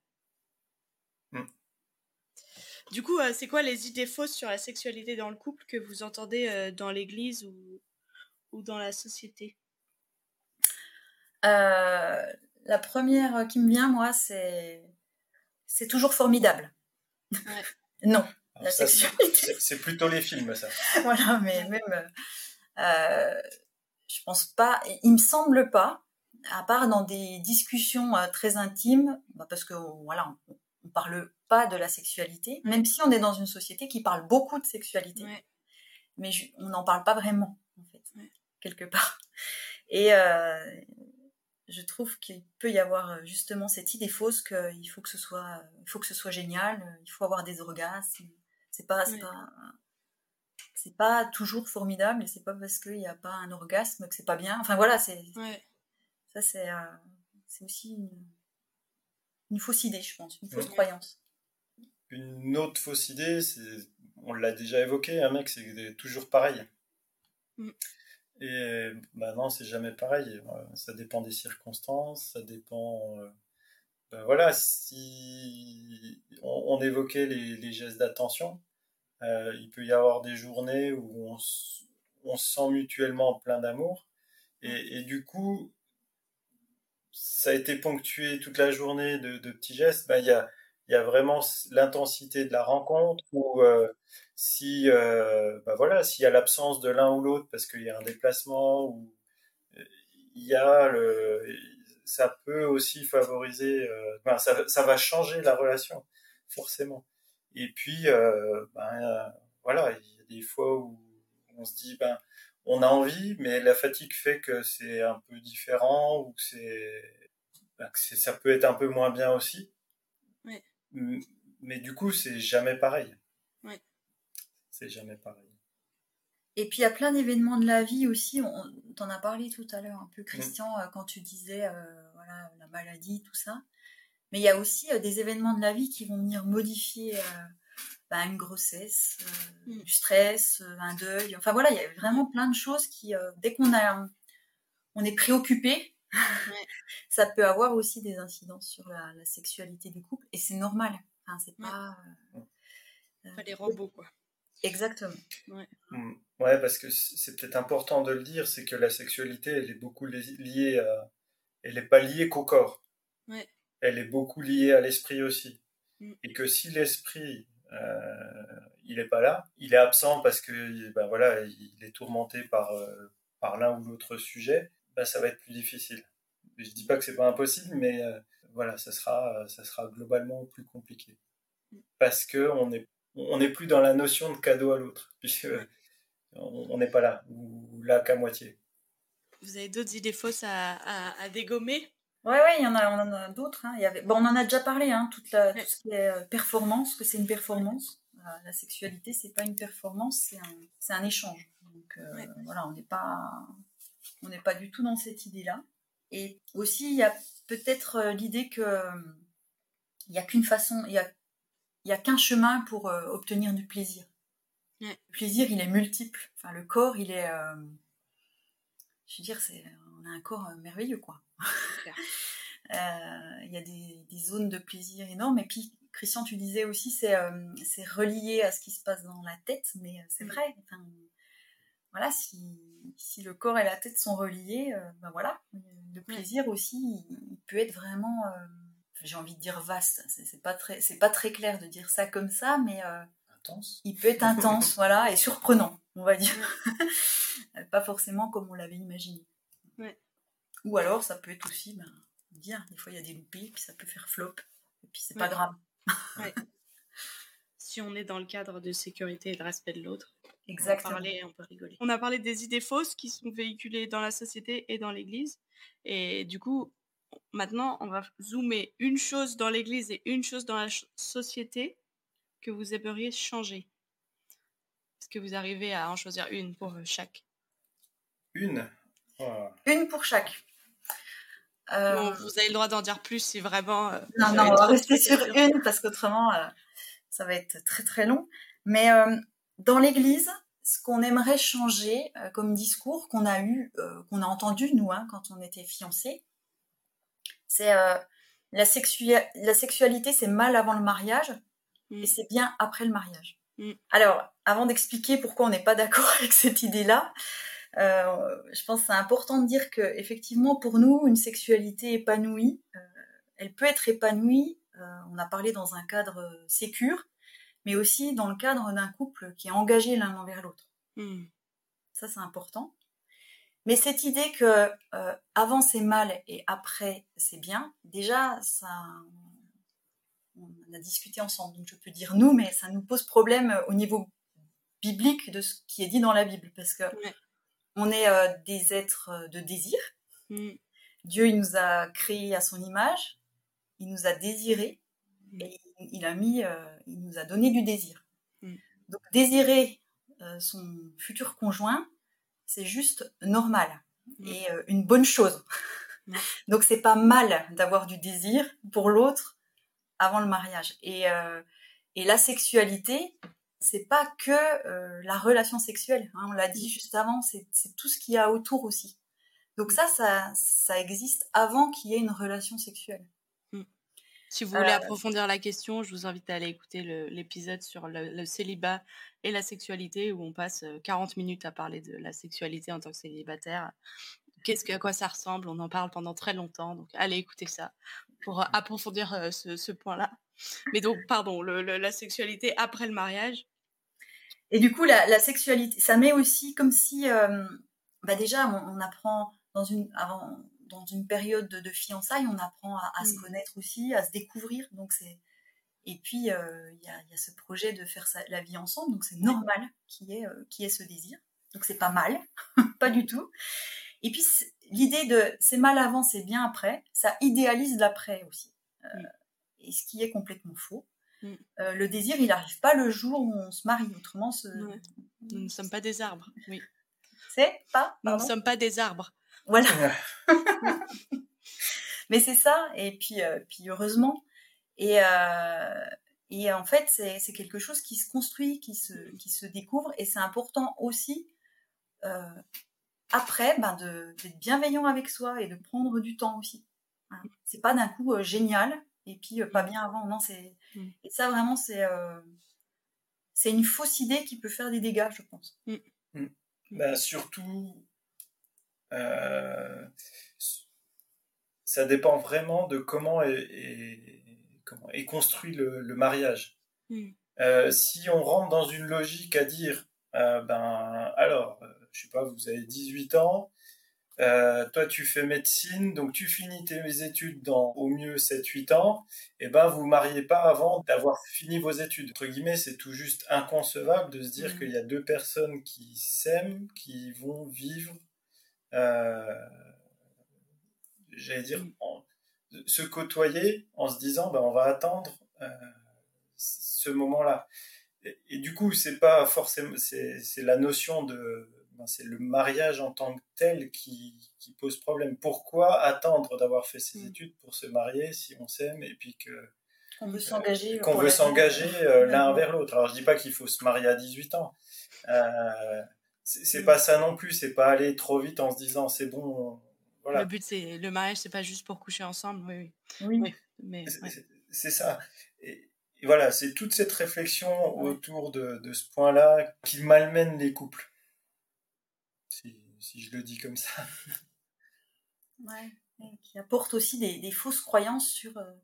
Du coup, euh, c'est quoi les idées fausses sur la sexualité dans le couple que vous entendez euh, dans l'église ou, ou dans la société? Euh, La première qui me vient, moi, c'est c'est toujours formidable. non, la sexualité. C'est plutôt les films, ça. voilà, mais même, je pense pas, il me semble pas, à part dans des discussions très intimes, bah, parce que voilà, on parle pas de la sexualité, même si on est dans une société qui parle beaucoup de sexualité. Mais on n'en parle pas vraiment, en fait, quelque part. Et euh, je trouve qu'il peut y avoir euh, justement cette idée fausse qu'il faut que ce soit, il faut que ce soit génial, il faut avoir des orgasmes. C'est pas, c'est pas, c'est pas toujours formidable et c'est pas parce qu'il n'y a pas un orgasme que c'est pas bien. Enfin voilà, c'est, ça c'est, euh, c'est aussi une, une fausse idée, je pense, une fausse croyance. Une autre fausse idée, c'est, on l'a déjà évoqué, un mec, c'est toujours pareil. Mm. Et bah non, c'est jamais pareil. Ça dépend des circonstances, ça dépend. Euh, ben voilà, si on, évoquait les, gestes d'attention, euh, il peut y avoir des journées où on, on se sent mutuellement plein d'amour. Et, et, du coup, ça a été ponctué toute la journée de, petits gestes, ben, il y, a, y a vraiment l'intensité de la rencontre ou euh, si euh, ben voilà s'il y a l'absence de l'un ou l'autre parce qu'il y a un déplacement ou euh, il y a le ça peut aussi favoriser ben, ça, ça, va changer la relation forcément et puis ben voilà il y a des fois où on se dit ben on a envie, mais la fatigue fait que c'est un peu différent ou que c'est, bah, ça peut être un peu moins bien aussi. Mais du coup, c'est jamais pareil. C'est jamais pareil. Et puis il y a plein d'événements de la vie aussi. On t'en a parlé tout à l'heure un peu, Christian, euh, quand tu disais euh, voilà la maladie, tout ça. Mais il y a aussi euh, des événements de la vie qui vont venir modifier bah, une grossesse, euh, mm. du stress, euh, un deuil. Enfin voilà, il y a vraiment plein de choses qui, euh, dès qu'on a, on est préoccupé, ça peut avoir aussi des incidences sur la, sexualité du couple et c'est normal. Enfin, c'est pas. pas les robots quoi. Exactement. Ouais. Mm. ouais parce que c'est peut-être important de le dire, c'est que la sexualité, elle est beaucoup liée à, elle n'est pas liée qu'au corps. Ouais. Elle est beaucoup liée à l'esprit aussi. Mm. Et que si l'esprit euh, il n'est pas là. Il est absent parce que ben voilà, il est tourmenté par, euh, par l'un ou l'autre sujet, bah, ça va être plus difficile. Je dis pas que c'est pas impossible, mais voilà, ça sera, ça sera globalement plus compliqué. Parce que on n'est on n'est plus dans la notion de cadeau à l'autre, puisque on n'est pas là, ou là qu'à moitié. Vous avez d'autres idées fausses à, à, dégommer? Ouais, ouais, il y en a, on en a d'autres. Hein. Il y avait... bon, on en a déjà parlé, hein, toute la, tout ce qui est euh, performance, que c'est une performance. Euh, la sexualité, c'est pas une performance, c'est un, c'est un échange. Donc euh, voilà, on n'est pas, on n'est pas du tout dans cette idée-là. Et aussi, il y a peut-être l'idée que il n'y a qu'une façon, il y a, y a qu'un chemin pour obtenir du plaisir. Le plaisir, il est multiple. Enfin, le corps, il est, je veux dire, c'est, on a un corps merveilleux, quoi. Euh, il y a des, zones de plaisir énormes. Et puis, Christian, tu disais aussi, c'est euh, c'est relié à ce qui se passe dans la tête, mais euh, c'est mm. vrai. Enfin, voilà, si, si, le corps et la tête sont reliés, ben voilà, le plaisir aussi, il, peut être vraiment, j'ai envie de dire vaste. C'est pas très, c'est pas très clair de dire ça comme ça, mais intense. Il peut être intense, voilà, et surprenant, on va dire. pas forcément comme on l'avait imaginé. Ouais. Ou alors, ça peut être aussi ben, bien. Des fois, il y a des loupés, puis ça peut faire flop. Et puis, c'est pas grave. si on est dans le cadre de sécurité et de respect de l'autre. Exactement. On, parler, on peut rigoler. On a parlé des idées fausses qui sont véhiculées dans la société et dans l'Église. Et du coup, maintenant, on va zoomer une chose dans l'Église et une chose dans la société que vous aimeriez changer. Est-ce que vous arrivez à en choisir une pour chaque? Une? Une pour chaque. Euh, vous avez le droit d'en dire plus si vraiment. Euh, non, non, on va rester sur une parce qu'autrement, euh, ça va être très très long. Mais dans l'Église, ce qu'on aimerait changer comme discours qu'on a eu, qu'on a entendu nous, hein, quand on était fiancés, c'est la, la sexualité, c'est mal avant le mariage mm. et c'est bien après le mariage. Mm. Alors, avant d'expliquer pourquoi on n'est pas d'accord avec cette idée-là, euh, je pense que c'est important de dire que effectivement pour nous une sexualité épanouie, euh, elle peut être épanouie. Euh, on a parlé dans un cadre sécure, mais aussi dans le cadre d'un couple qui est engagé l'un envers l'autre. Hmm. Ça c'est important. Mais cette idée que avant c'est mal et après c'est bien, déjà ça, on a discuté ensemble, donc je peux dire nous, mais ça nous pose problème au niveau biblique de ce qui est dit dans la Bible, parce que on est euh, des êtres euh, de désir. Mm. Dieu, il nous a créés à son image, il nous a désirés. Et il, a mis, euh, il nous a donné du désir. Mm. Donc désirer son futur conjoint, c'est juste normal et une bonne chose. Donc c'est pas mal d'avoir du désir pour l'autre avant le mariage. Et, et la sexualité, c'est pas que euh, la relation sexuelle. Hein, on l'a dit juste avant, c'est tout ce qu'il y a autour aussi. Donc ça, ça, existe avant qu'il y ait une relation sexuelle. Si vous voulez euh, approfondir la question, je vous invite à aller écouter l'épisode sur le, célibat et la sexualité où on passe 40 euh, minutes à parler de la sexualité en tant que célibataire. Qu'est-ce à quoi ça ressemble? On en parle pendant très longtemps, donc allez écouter ça pour approfondir ce, point-là. Mais donc, pardon, la sexualité après le mariage, et du coup, la, sexualité, ça met aussi comme si, euh, bah déjà, on, apprend dans une, avant, dans une période de, fiançailles, on apprend à, se mm. connaître aussi, à se découvrir. Donc c'est, et puis euh, il y, a, ce projet de faire la vie ensemble, donc c'est normal qu'il y euh, ait ce désir. Donc c'est pas mal, pas du tout. Et puis l'idée de c'est mal avant, c'est bien après, ça idéalise l'après aussi. Et ce qui est complètement faux. Mm. Euh, le désir, il n'arrive pas le jour où on se marie. Autrement, nous ne sommes pas des arbres. Oui. C'est pas. Nous ne sommes pas des arbres. Voilà. Mais c'est ça. Et puis, euh, puis heureusement. Et, euh, et en fait, c'est quelque chose qui se construit, qui se, qui se découvre. Et c'est important aussi, après, ben d'être bienveillant avec soi et de prendre du temps aussi. Hein. C'est pas d'un coup génial et puis pas bien avant. Non, c'est mm. et ça vraiment c'est euh, c'est une fausse idée qui peut faire des dégâts, je pense. Mm. Mm. Bah, surtout, euh, ça dépend vraiment de comment est, comment est construit le, mariage. Euh, si on rentre dans une logique à dire ben, alors, je sais pas, vous avez 18 ans, euh, toi, tu fais médecine, donc tu finis tes études dans au mieux 7-8 ans, et ben vous mariez pas avant d'avoir fini vos études. Entre guillemets, c'est tout juste inconcevable de se dire mm. qu'il y a deux personnes qui s'aiment, qui vont vivre, euh, j'allais dire, se côtoyer en se disant, ben on va attendre euh, ce moment-là. Et, et, du coup, c'est pas forcément, c'est la notion de ben, c'est le mariage en tant que tel qui, pose problème. Pourquoi attendre d'avoir fait ses mm. études pour se marier si on s'aime et puis que qu'on veut s'engager qu'on veut s'engager euh, l'un vers l'autre. Alors je dis pas qu'il faut se marier à 18 ans. Euh, c'est pas ça non plus, c'est pas aller trop vite en se disant c'est bon. Voilà. Le but c'est le mariage, c'est pas juste pour coucher ensemble, oui. Oui. oui. mais c'est ça. Et, voilà, c'est toute cette réflexion autour de, de ce point-là qui malmène les couples si, je le dis comme ça. Ouais, qui apporte aussi des, fausses croyances sur, euh,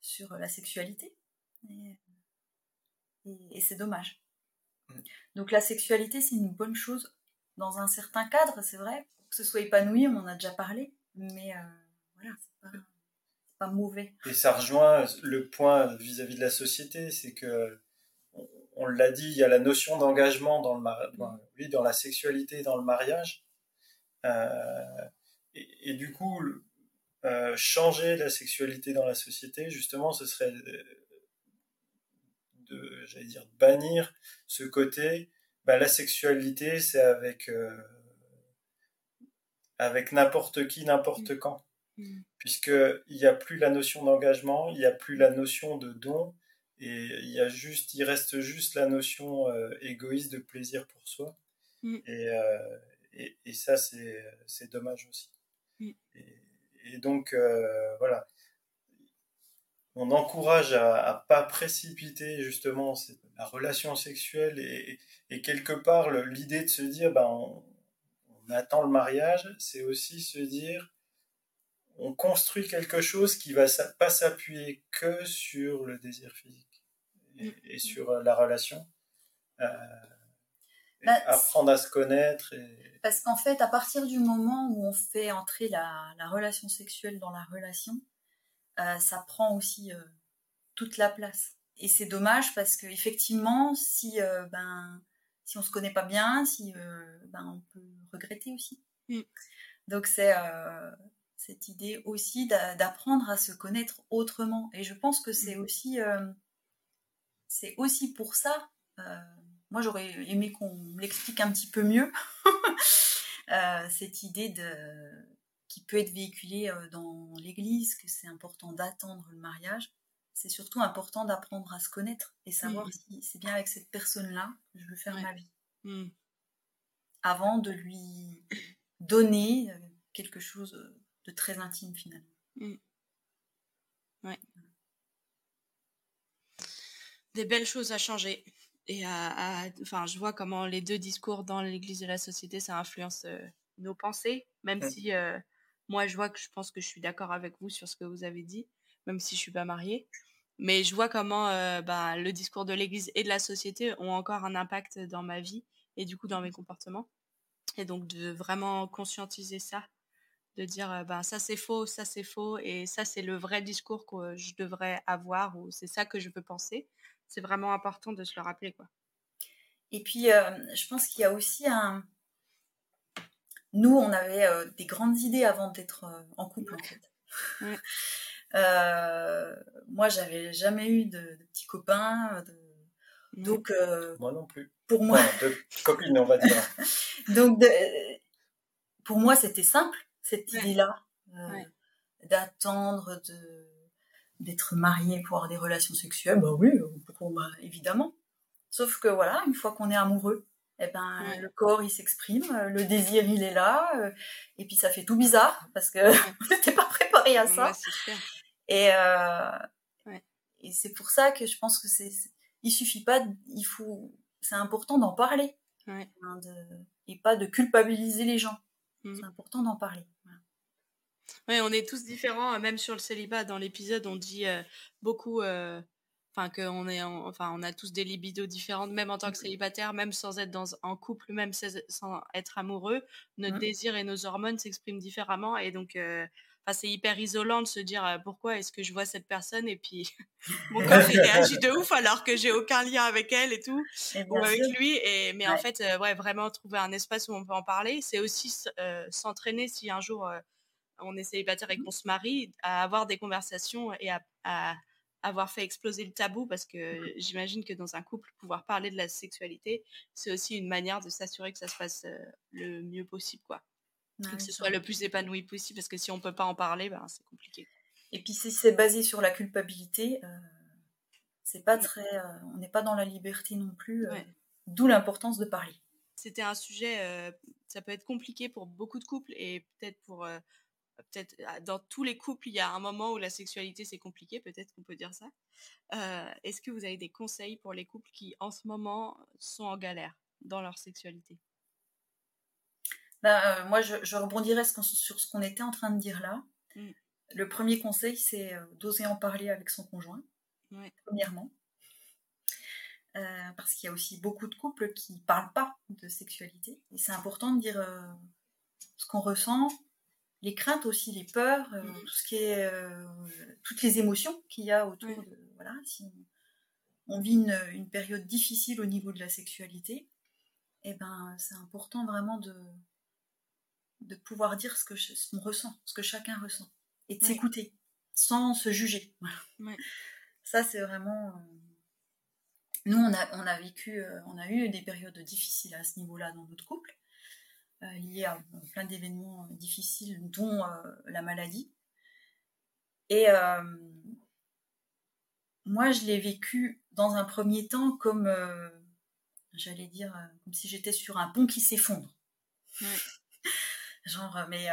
sur la sexualité. Et, c'est dommage. Donc la sexualité, c'est une bonne chose dans un certain cadre, c'est vrai. Pour que ce soit épanoui, on en a déjà parlé. Mais euh, voilà, c'est pas, mauvais. Et ça rejoint le point vis-à-vis de la société, c'est que on l'a dit, il y a la notion d'engagement dans le dans la sexualité, dans le mariage. Euh, et, du coup, euh, changer la sexualité dans la société, justement, ce serait de, j'allais dire, bannir ce côté. Bah, la sexualité, c'est avec euh, avec n'importe qui, n'importe mm. quand, mm. puisque il n'y a plus la notion d'engagement, il n'y a plus la notion de don, et il y a juste, il reste juste la notion euh, égoïste de plaisir pour soi. Mm. Euh, et, et, ça, c'est dommage aussi. Mm. Et, donc, voilà. On encourage à, pas précipiter justement la relation sexuelle et, et quelque part l'idée de se dire, ben, on, on attend le mariage, c'est aussi se dire, on construit quelque chose qui va pas s'appuyer que sur le désir physique et, mm. sur euh, la relation. Euh, bah, apprendre à se connaître. Parce qu'en fait, à partir du moment où on fait entrer la, relation sexuelle dans la relation, ça prend aussi toute la place. Et c'est dommage parce que effectivement, si ben si on se connaît pas bien, si ben on peut regretter aussi. Mm. Donc c'est cette idée aussi d'apprendre à se connaître autrement. Et je pense que c'est mm. aussi, euh, c'est aussi pour ça. Euh, moi, j'aurais aimé qu'on l'explique un petit peu mieux. Euh, cette idée de qui peut être véhiculée dans l'Église, que c'est important d'attendre le mariage. C'est surtout important d'apprendre à se connaître et savoir mm. si c'est bien avec cette personne-là que je veux faire ma vie. Mm. Avant de lui donner quelque chose de très intime finalement. Mm. Ouais. Des belles choses à changer. Et à, enfin, je vois comment les deux discours dans l'Église et la société, ça influence euh, nos pensées, même si euh, moi, je vois que je pense que je suis d'accord avec vous sur ce que vous avez dit, même si je suis pas mariée. Mais je vois comment euh, bah, le discours de l'Église et de la société ont encore un impact dans ma vie et du coup dans mes comportements. Et donc de vraiment conscientiser ça de dire ben ça c'est faux, ça c'est faux et ça c'est le vrai discours que je devrais avoir ou c'est ça que je peux penser. C'est vraiment important de se le rappeler quoi. Et puis je pense qu'il y a aussi un nous on avait des grandes idées avant d'être en couple en fait. moi j'avais jamais eu de, petits copains donc moi non plus. Pour moi de copines on va dire. donc pour moi c'était simple cette idée-là euh, d'attendre de d'être marié pour avoir des relations sexuelles, bah oui, bah, évidemment. Sauf que voilà, une fois qu'on est amoureux, eh ben le corps il s'exprime, le désir il est là, euh, et puis ça fait tout bizarre parce que on n'était pas préparé à ça. et euh, et c'est pour ça que je pense que c'est il suffit pas, il faut, c'est important d'en parler hein, et pas de culpabiliser les gens. Mmh. C'est important d'en parler. Oui, on est tous différents, même sur le célibat. Dans l'épisode, on dit beaucoup enfin qu'on est enfin on a tous des libidos différentes même en tant que célibataire même sans être dans en couple même sans être amoureux notre mmh. désir et nos hormones s'expriment différemment et donc euh, c'est hyper isolant de se dire euh, pourquoi est-ce que je vois cette personne et puis mon corps réagit de ouf alors que j'ai aucun lien avec elle et tout ou avec lui et mais en fait euh, ouais vraiment trouver un espace où on peut en parler c'est aussi s'entraîner si un jour on est célibataire et mmh. qu'on se marie à avoir des conversations et à avoir fait exploser le tabou parce que mmh. j'imagine que dans un couple, pouvoir parler de la sexualité, c'est aussi une manière de s'assurer que ça se passe le mieux possible, quoi. que ce soit le plus épanoui possible parce que si on peut pas en parler, ben, c'est compliqué. Et puis si c'est basé sur la culpabilité, c'est pas mmh. très, on n'est pas dans la liberté non plus. D'où l'importance de parler. C'était un sujet, ça peut être compliqué pour beaucoup de couples et peut-être pour peut-être ah, dans tous les couples, il y a un moment où la sexualité c'est compliqué, peut-être qu'on peut dire ça. Euh, est-ce que vous avez des conseils pour les couples qui en ce moment sont en galère dans leur sexualité? Ben, euh, Moi, je, rebondirais sur ce qu'on était en train de dire là. Mmh. Le premier conseil, c'est euh, d'oser en parler avec son conjoint, premièrement. parce qu'il y a aussi beaucoup de couples qui ne parlent pas de sexualité. Et c'est important de dire ce qu'on ressent, les craintes aussi, les peurs, euh, tout ce qui est, euh, toutes les émotions qu'il y a autour de, voilà, si on vit une, période difficile au niveau de la sexualité, et eh ben, c'est important vraiment de, de pouvoir dire ce qu'on ressent, ce que chacun ressent, et de s'écouter, sans se juger. Ça, c'est vraiment. Euh, nous, on a, on a vécu, on a eu des périodes difficiles à ce niveau-là dans notre couple. Euh, liées à plein d'événements euh, difficiles, dont euh, la maladie. Et moi, je l'ai vécu dans un premier temps comme, j'allais dire, comme si j'étais sur un pont qui s'effondre. Genre, mais,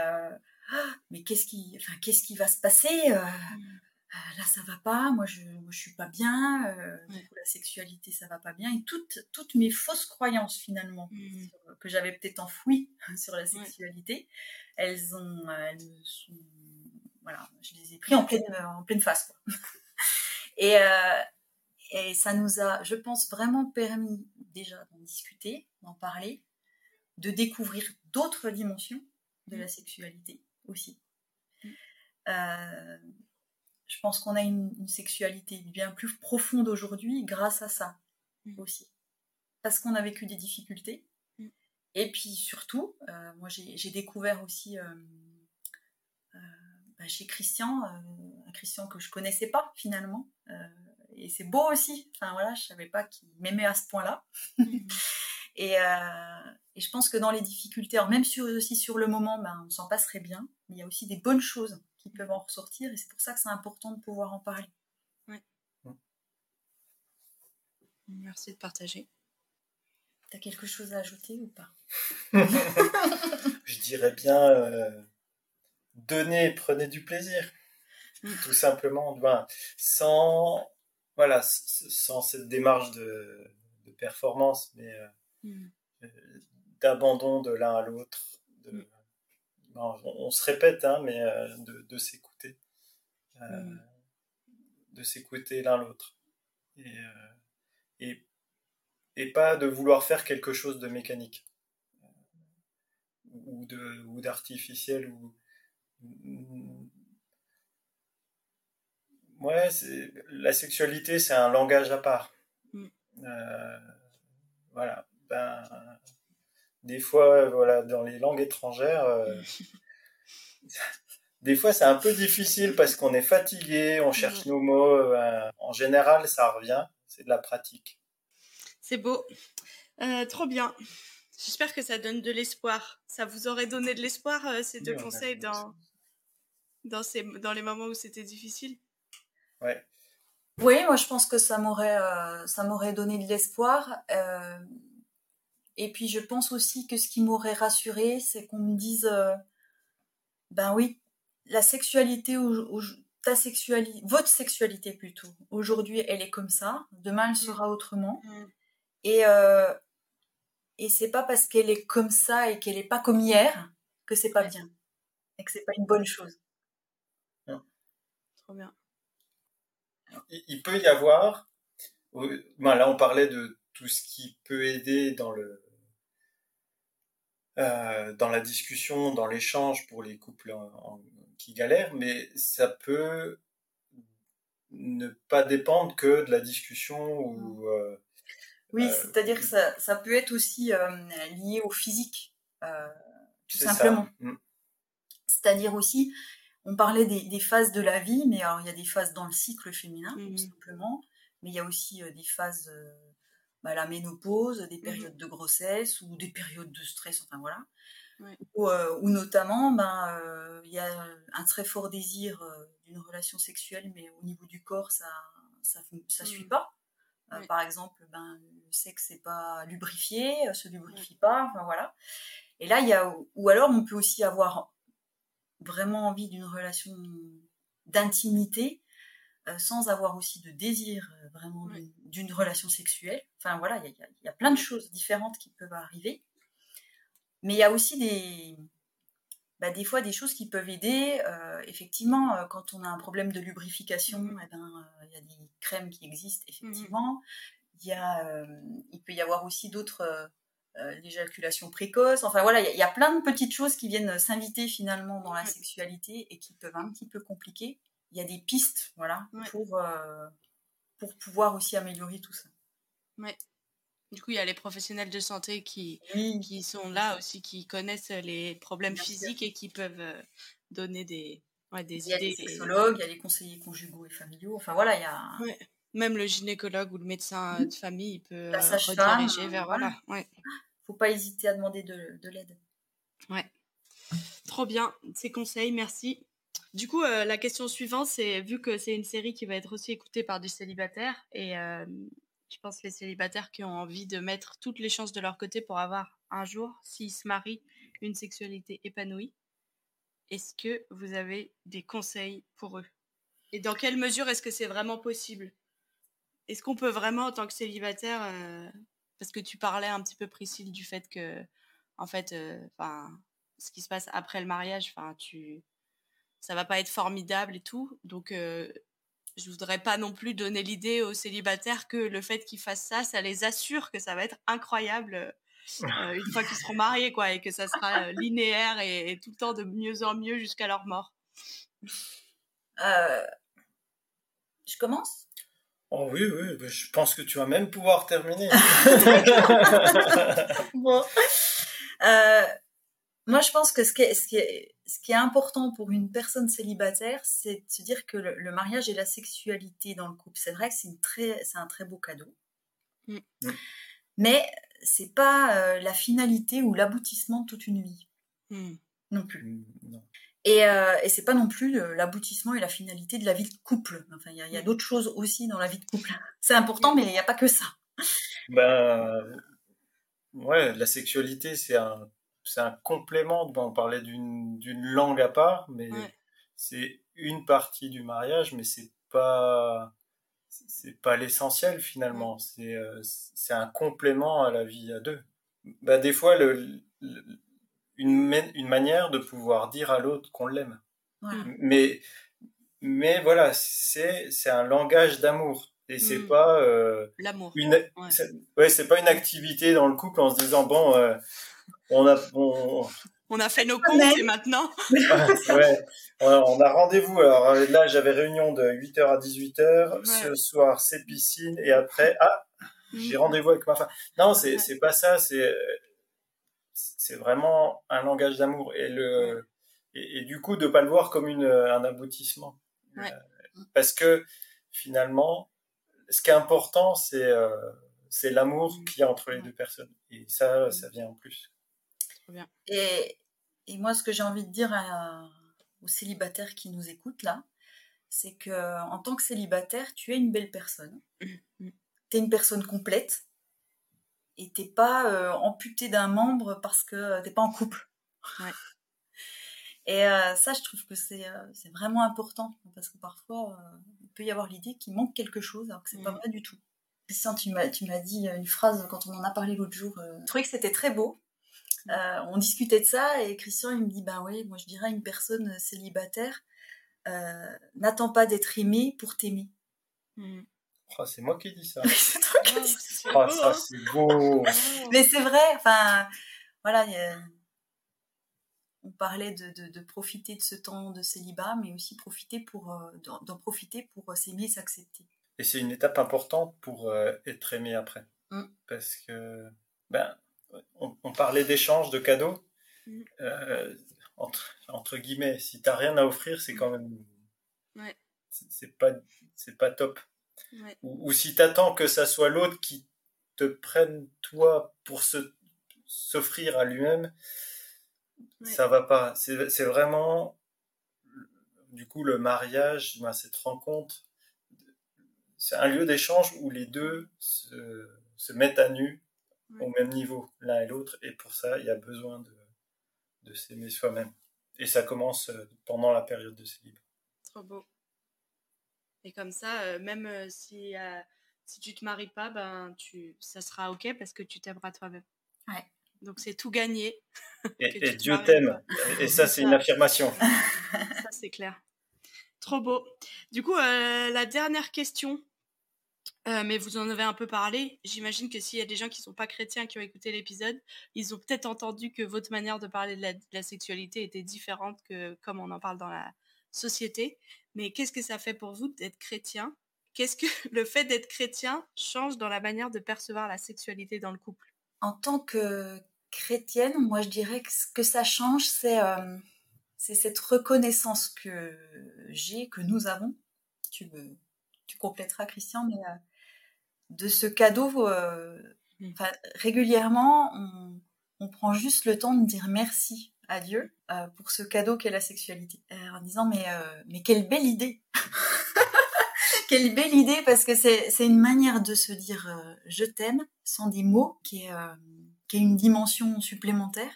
ah, mais qu'est-ce qui, enfin, qu'est-ce qui va se passer mm. Euh, là ça va pas, moi je, moi, je suis pas bien, euh, la sexualité ça va pas bien, et toutes, toutes mes fausses croyances finalement mmh. que j'avais peut-être enfouies sur la sexualité, elles ont, elles sont, voilà, je les ai pris en pleine, en pleine face. et, euh, et ça nous a, je pense, vraiment permis déjà d'en discuter, d'en parler, de découvrir d'autres dimensions de la mmh. sexualité aussi. Mmh. Euh, je pense qu'on a une, sexualité bien plus profonde aujourd'hui grâce à ça mm. aussi. Parce qu'on a vécu des difficultés. Mm. Et puis surtout, euh, moi j'ai découvert aussi euh, euh, bah, chez Christian, un Christian que je connaissais pas finalement. et c'est beau aussi. Enfin voilà, je savais pas qu'il m'aimait à ce point-là. Mm. et, je pense que dans les difficultés, même si aussi sur le moment, ben, on s'en passerait bien, mais il y a aussi des bonnes choses qui peuvent en ressortir et c'est pour ça que c'est important de pouvoir en parler. Merci de partager. T'as quelque chose à ajouter ou pas? Je dirais bien euh, donnez, prenez du plaisir. Mm. Tout simplement, ben, sans voilà, sans cette démarche de, performance, mais euh, mm. euh, d'abandon de l'un à l'autre, de, on, se répète, hein, mais euh, de, s'écouter, euh, mm. de s'écouter l'un l'autre, euh, et, et, pas de vouloir faire quelque chose de mécanique ou de ou d'artificiel ou ouais la sexualité c'est un langage à part mm. voilà ben des fois, voilà, dans les langues étrangères, euh, des fois c'est un peu difficile parce qu'on est fatigué, on cherche nos mots. Euh, en général, ça revient. C'est de la pratique. C'est beau. Euh, trop bien. J'espère que ça donne de l'espoir. Ça vous aurait donné de l'espoir, ces deux conseils, dans, dans, ces, dans les moments où c'était difficile? Ouais. Oui, moi je pense que ça m'aurait ça m'aurait donné de l'espoir. Et puis je pense aussi que ce qui m'aurait rassuré, c'est qu'on me dise, euh, ben oui, la sexualité, ta sexualité, votre sexualité plutôt, aujourd'hui elle est comme ça, demain elle sera autrement. Mm. Et, euh, et c'est pas parce qu'elle est comme ça et qu'elle est pas comme hier que c'est pas bien et que c'est pas une bonne chose. Trop bien. Il peut y avoir ben là, on parlait de tout ce qui peut aider dans le euh, dans la discussion, dans l'échange pour les couples qui galèrent, mais ça peut ne pas dépendre que de la discussion ou. Euh, oui, euh, c'est-à-dire que ça, ça, peut être aussi lié au physique, tout simplement. Mm. C'est-à-dire aussi, on parlait des, phases de la vie, mais alors il y a des phases dans le cycle féminin, tout mmh simplement, mais il y a aussi des phases bah, la ménopause, des mmh périodes de grossesse ou des périodes de stress, enfin voilà. Ou, euh, notamment, ben, euh, il y a un très fort désir euh, d'une relation sexuelle, mais au niveau du corps, ça ça, ça suit mmh. pas. Par exemple, ben, le sexe n'est pas lubrifié, se lubrifie pas, enfin voilà. Et là, il y a, ou alors on peut aussi avoir vraiment envie d'une relation d'intimité, euh, sans avoir aussi de désir euh, vraiment d'une relation sexuelle. Enfin voilà, il y, a plein de choses différentes qui peuvent arriver. Mais il y a aussi des, bah, des fois des choses qui peuvent aider. Euh, effectivement, quand on a un problème de lubrification, mmh. eh ben, il y a des crèmes qui existent, effectivement. Il, y a, il peut y avoir aussi d'autres l'éjaculation précoce. Enfin voilà, il y, a plein de petites choses qui viennent s'inviter finalement dans la sexualité et qui peuvent un petit peu compliquer il y a des pistes, voilà, pour, euh, pour pouvoir aussi améliorer tout ça. Ouais. Du coup, il y a les professionnels de santé qui, qui sont là aussi, qui connaissent les problèmes physiques et qui peuvent euh, donner des, ouais, des idées. Il y a des sexologues, il y a les conseillers conjugaux et familiaux. Enfin voilà, il y a. Même le gynécologue ou le médecin de famille, il peut La euh, rediriger vers. Voilà. Ouais. Faut pas hésiter à demander de, de l'aide. Ouais. Trop bien, ces conseils, merci. Du coup, euh, la question suivante, c'est vu que c'est une série qui va être aussi écoutée par des célibataires, et euh, je pense les célibataires qui ont envie de mettre toutes les chances de leur côté pour avoir un jour, s'ils se marient, une sexualité épanouie. Est-ce que vous avez des conseils pour eux? Et dans quelle mesure est-ce que c'est vraiment possible? Est-ce qu'on peut vraiment, en tant que célibataire, euh, parce que tu parlais un petit peu, Priscille, du fait que, en fait, enfin, ce qui se passe après le mariage, enfin, tu ça va pas être formidable et tout. Donc, euh, je voudrais pas non plus donner l'idée aux célibataires que le fait qu'ils fassent ça, ça les assure que ça va être incroyable euh, une fois qu'ils seront mariés, quoi, et que ça sera euh, linéaire et, tout le temps de mieux en mieux jusqu'à leur mort. je commence? Oh oui, oui, bah, je pense que tu vas même pouvoir terminer. bon. Moi, je pense que ce qui est, ce qui est ce qui est important pour une personne célibataire, c'est de se dire que le, mariage et la sexualité dans le couple, c'est vrai que c'est, très, c'est un très beau cadeau. Mm. Mm. Mais c'est pas euh, la finalité ou l'aboutissement de toute une vie. Mm. Non plus. Et, euh, et c'est pas non plus l'aboutissement et la finalité de la vie de couple. Enfin, il y a, d'autres choses aussi dans la vie de couple. C'est important, mais il n'y a pas que ça. Ben, ouais, la sexualité, c'est un c'est un complément. On parlait d'une langue à part, mais c'est une partie du mariage, mais c'est pas c'est pas l'essentiel finalement. C'est euh, c'est un complément à la vie à deux. Bah, des fois, le, une, une manière de pouvoir dire à l'autre qu'on l'aime. Mais mais voilà, c'est c'est un langage d'amour et c'est hmm. pas euh, l'amour. Une ouais, c'est pas une activité dans le couple en se disant bon. Euh, on a, on... a fait nos comptes et maintenant. ouais. On a rendez-vous. Alors là, j'avais réunion de 8h à 18h. Ce soir, c'est piscine. Et après, ah, j'ai mm. rendez-vous avec ma femme. Non, c'est, c'est pas ça. C'est, c'est vraiment un langage d'amour. Et le, et, du coup, de pas le voir comme une, un aboutissement. Euh, parce que finalement, ce qui est important, c'est, euh, c'est l'amour qu'il y a entre les deux personnes. Et ça, ça vient en plus. Et, et, moi, ce que j'ai envie de dire aux célibataires qui nous écoutent là, c'est que en tant que célibataire, tu es une belle personne. Mm. Tu es une personne complète et t'es pas euh, amputé d'un membre parce que t'es pas en couple. Et euh, ça, je trouve que c'est euh, vraiment important parce que parfois, il peut y avoir l'idée qu'il manque quelque chose alors que c'est pas mm. vrai du tout. Christian, tu m'as dit une phrase quand on en a parlé l'autre jour. je trouvais que c'était très beau. Euh, on discutait de ça et Christian il me dit bah oui moi je dirais une personne célibataire euh, n'attend pas d'être aimée pour t'aimer. Hmm. Oh, c'est moi qui dis ça. c'est toi qui Oh, dis c'est ça. Oh, beau, ça, hein. c'est beau. Oh. Mais c'est vrai, enfin, voilà, il y a- on parlait de, de- de profiter de ce temps de célibat, mais aussi profiter pour, euh, d'en profiter pour euh, s'aimer et s'accepter. Et c'est une étape importante pour euh, être aimé après. Mm. Parce que, ben, on, on parlait d'échange, de cadeaux. Mm. Euh, entre, entre guillemets, si t'as rien à offrir, c'est quand même. Ouais. C'est c'est pas, c'est pas top. Ouais. Ou, ou si t'attends que ça soit l'autre qui te prenne toi pour se s'offrir à lui-même, Ouais. ça va pas. C'est c'est vraiment, du coup, le mariage, ben, cette rencontre, c'est un lieu d'échange où les deux se, se mettent à nu Ouais. au même niveau, l'un et l'autre, et pour ça, il y a besoin de, de s'aimer soi-même. Et ça commence euh, pendant la période de célibat. Trop beau. Et comme ça, euh, même euh, si, euh, si tu te maries pas, ben tu, ça sera ok parce que tu t'aimeras toi-même. Ouais. Donc c'est tout gagné. Et, et Dieu t'aime. Et ça, c'est une affirmation. Ça c'est clair. Trop beau. Du coup, euh, la dernière question. Euh, mais vous en avez un peu parlé. J'imagine que s'il y a des gens qui sont pas chrétiens qui ont écouté l'épisode, ils ont peut-être entendu que votre manière de parler de la, sexualité était différente que comme on en parle dans la société. Mais qu'est-ce que ça fait pour vous d'être chrétien? Qu'est-ce que le fait d'être chrétien change dans la manière de percevoir la sexualité dans le couple? En tant que chrétienne, moi je dirais que ce que ça change, c'est euh, cette reconnaissance que j'ai, que nous avons. Tu, me- tu compléteras, Christian, mais euh, de ce cadeau, euh, Mm. enfin, régulièrement, on, on prend juste le temps de dire merci à Dieu euh, pour ce cadeau qu'est la sexualité, en disant mais mais quelle belle idée, quelle belle idée parce que c'est une manière de se dire euh, je t'aime sans des mots qui est euh, qui a une dimension supplémentaire.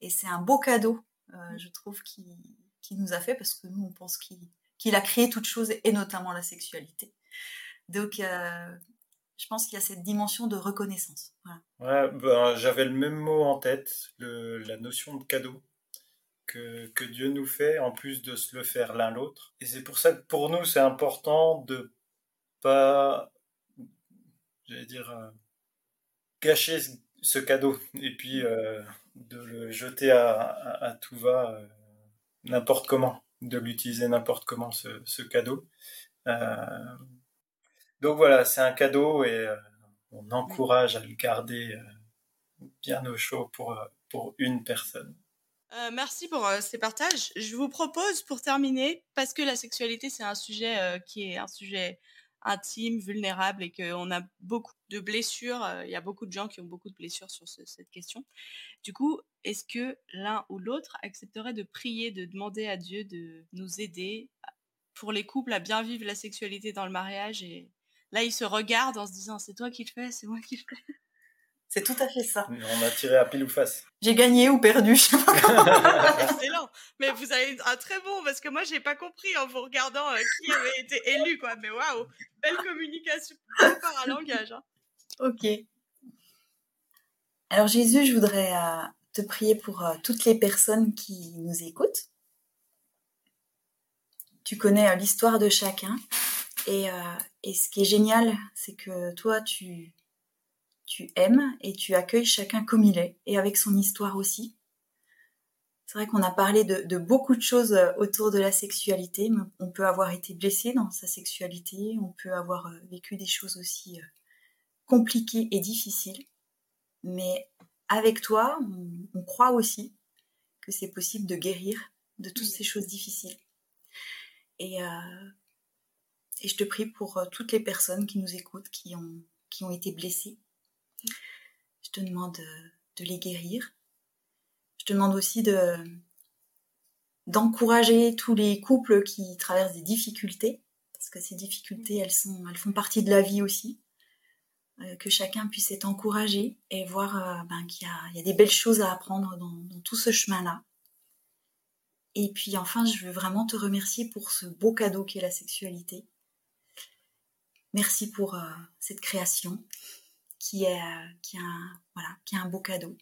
Et c'est un beau cadeau euh, je trouve qui qui nous a fait parce que nous on pense qu'il qu'il a créé toute chose et notamment la sexualité donc euh, je pense qu'il y a cette dimension de reconnaissance. Ouais, ben, j'avais le même mot en tête, la notion de cadeau que, Dieu nous fait, en plus de se le faire l'un l'autre. Et c'est pour ça que pour nous, c'est important de pas, j'allais dire, euh, gâcher ce, cadeau et puis euh, de le jeter à, tout va n'importe comment, de l'utiliser n'importe comment ce, cadeau. Euh, donc voilà, c'est un cadeau et euh, on encourage à le garder euh, bien au chaud pour, pour une personne. Merci pour ces partages. Je vous propose pour terminer, parce que la sexualité c'est un sujet qui est un sujet intime, vulnérable et qu'on a beaucoup de blessures. Il y a beaucoup de gens qui ont beaucoup de blessures sur ce- cette question. Du coup, est-ce que l'un ou l'autre accepterait de prier, de demander à Dieu de nous aider pour les couples à bien vivre la sexualité dans le mariage et là ils se regardent en se disant c'est toi qui le fais, c'est moi qui le fais. c'est tout à fait ça On a tiré à pile ou face. j'ai gagné ou perdu je sais pas Excellent. Mais vous avez un très bon parce que moi j'ai pas compris en vous regardant euh, qui avait été élu quoi. Mais waouh, belle communication, bel langage. Hein. Ok. Alors Jésus, je voudrais euh, prier pour euh, toutes les personnes qui nous écoutent. Tu connais euh, l'histoire de chacun. Et, euh, et ce qui est génial, c'est que toi, tu, aimes et tu accueilles chacun comme il est, et avec son histoire aussi. C'est vrai qu'on a parlé de, de beaucoup de choses autour de la sexualité. On peut avoir été blessé dans sa sexualité, on peut avoir vécu des choses aussi compliquées et difficiles. Mais avec toi, on, on croit aussi que c'est possible de guérir de toutes ces choses difficiles. Et, euh, et je te prie pour euh, toutes les personnes qui nous écoutent, qui ont, qui ont été blessées. Je te demande euh, de les guérir. Je te demande aussi de d'encourager tous les couples qui traversent des difficultés, parce que ces difficultés, elles, sont, elles font partie de la vie aussi. Euh, que chacun puisse être encouragé et voir euh, ben, qu'il y a, il y a des belles choses à apprendre dans, dans tout ce chemin-là. Et puis enfin, je veux vraiment te remercier pour ce beau cadeau qu'est la sexualité. Merci pour euh, cette création qui est, euh, qui, est un, voilà, qui est un beau cadeau.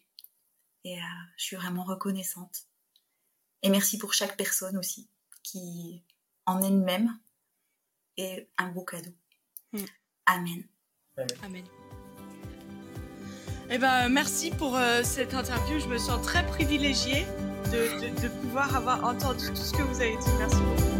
Et euh, je suis vraiment reconnaissante. Et merci pour chaque personne aussi qui, en elle-même, est un beau cadeau. Mm. Amen. Amen. Eh ben, merci pour euh, cette interview. Je me sens très privilégiée de, de pouvoir avoir entendu tout ce que vous avez dit. Merci beaucoup.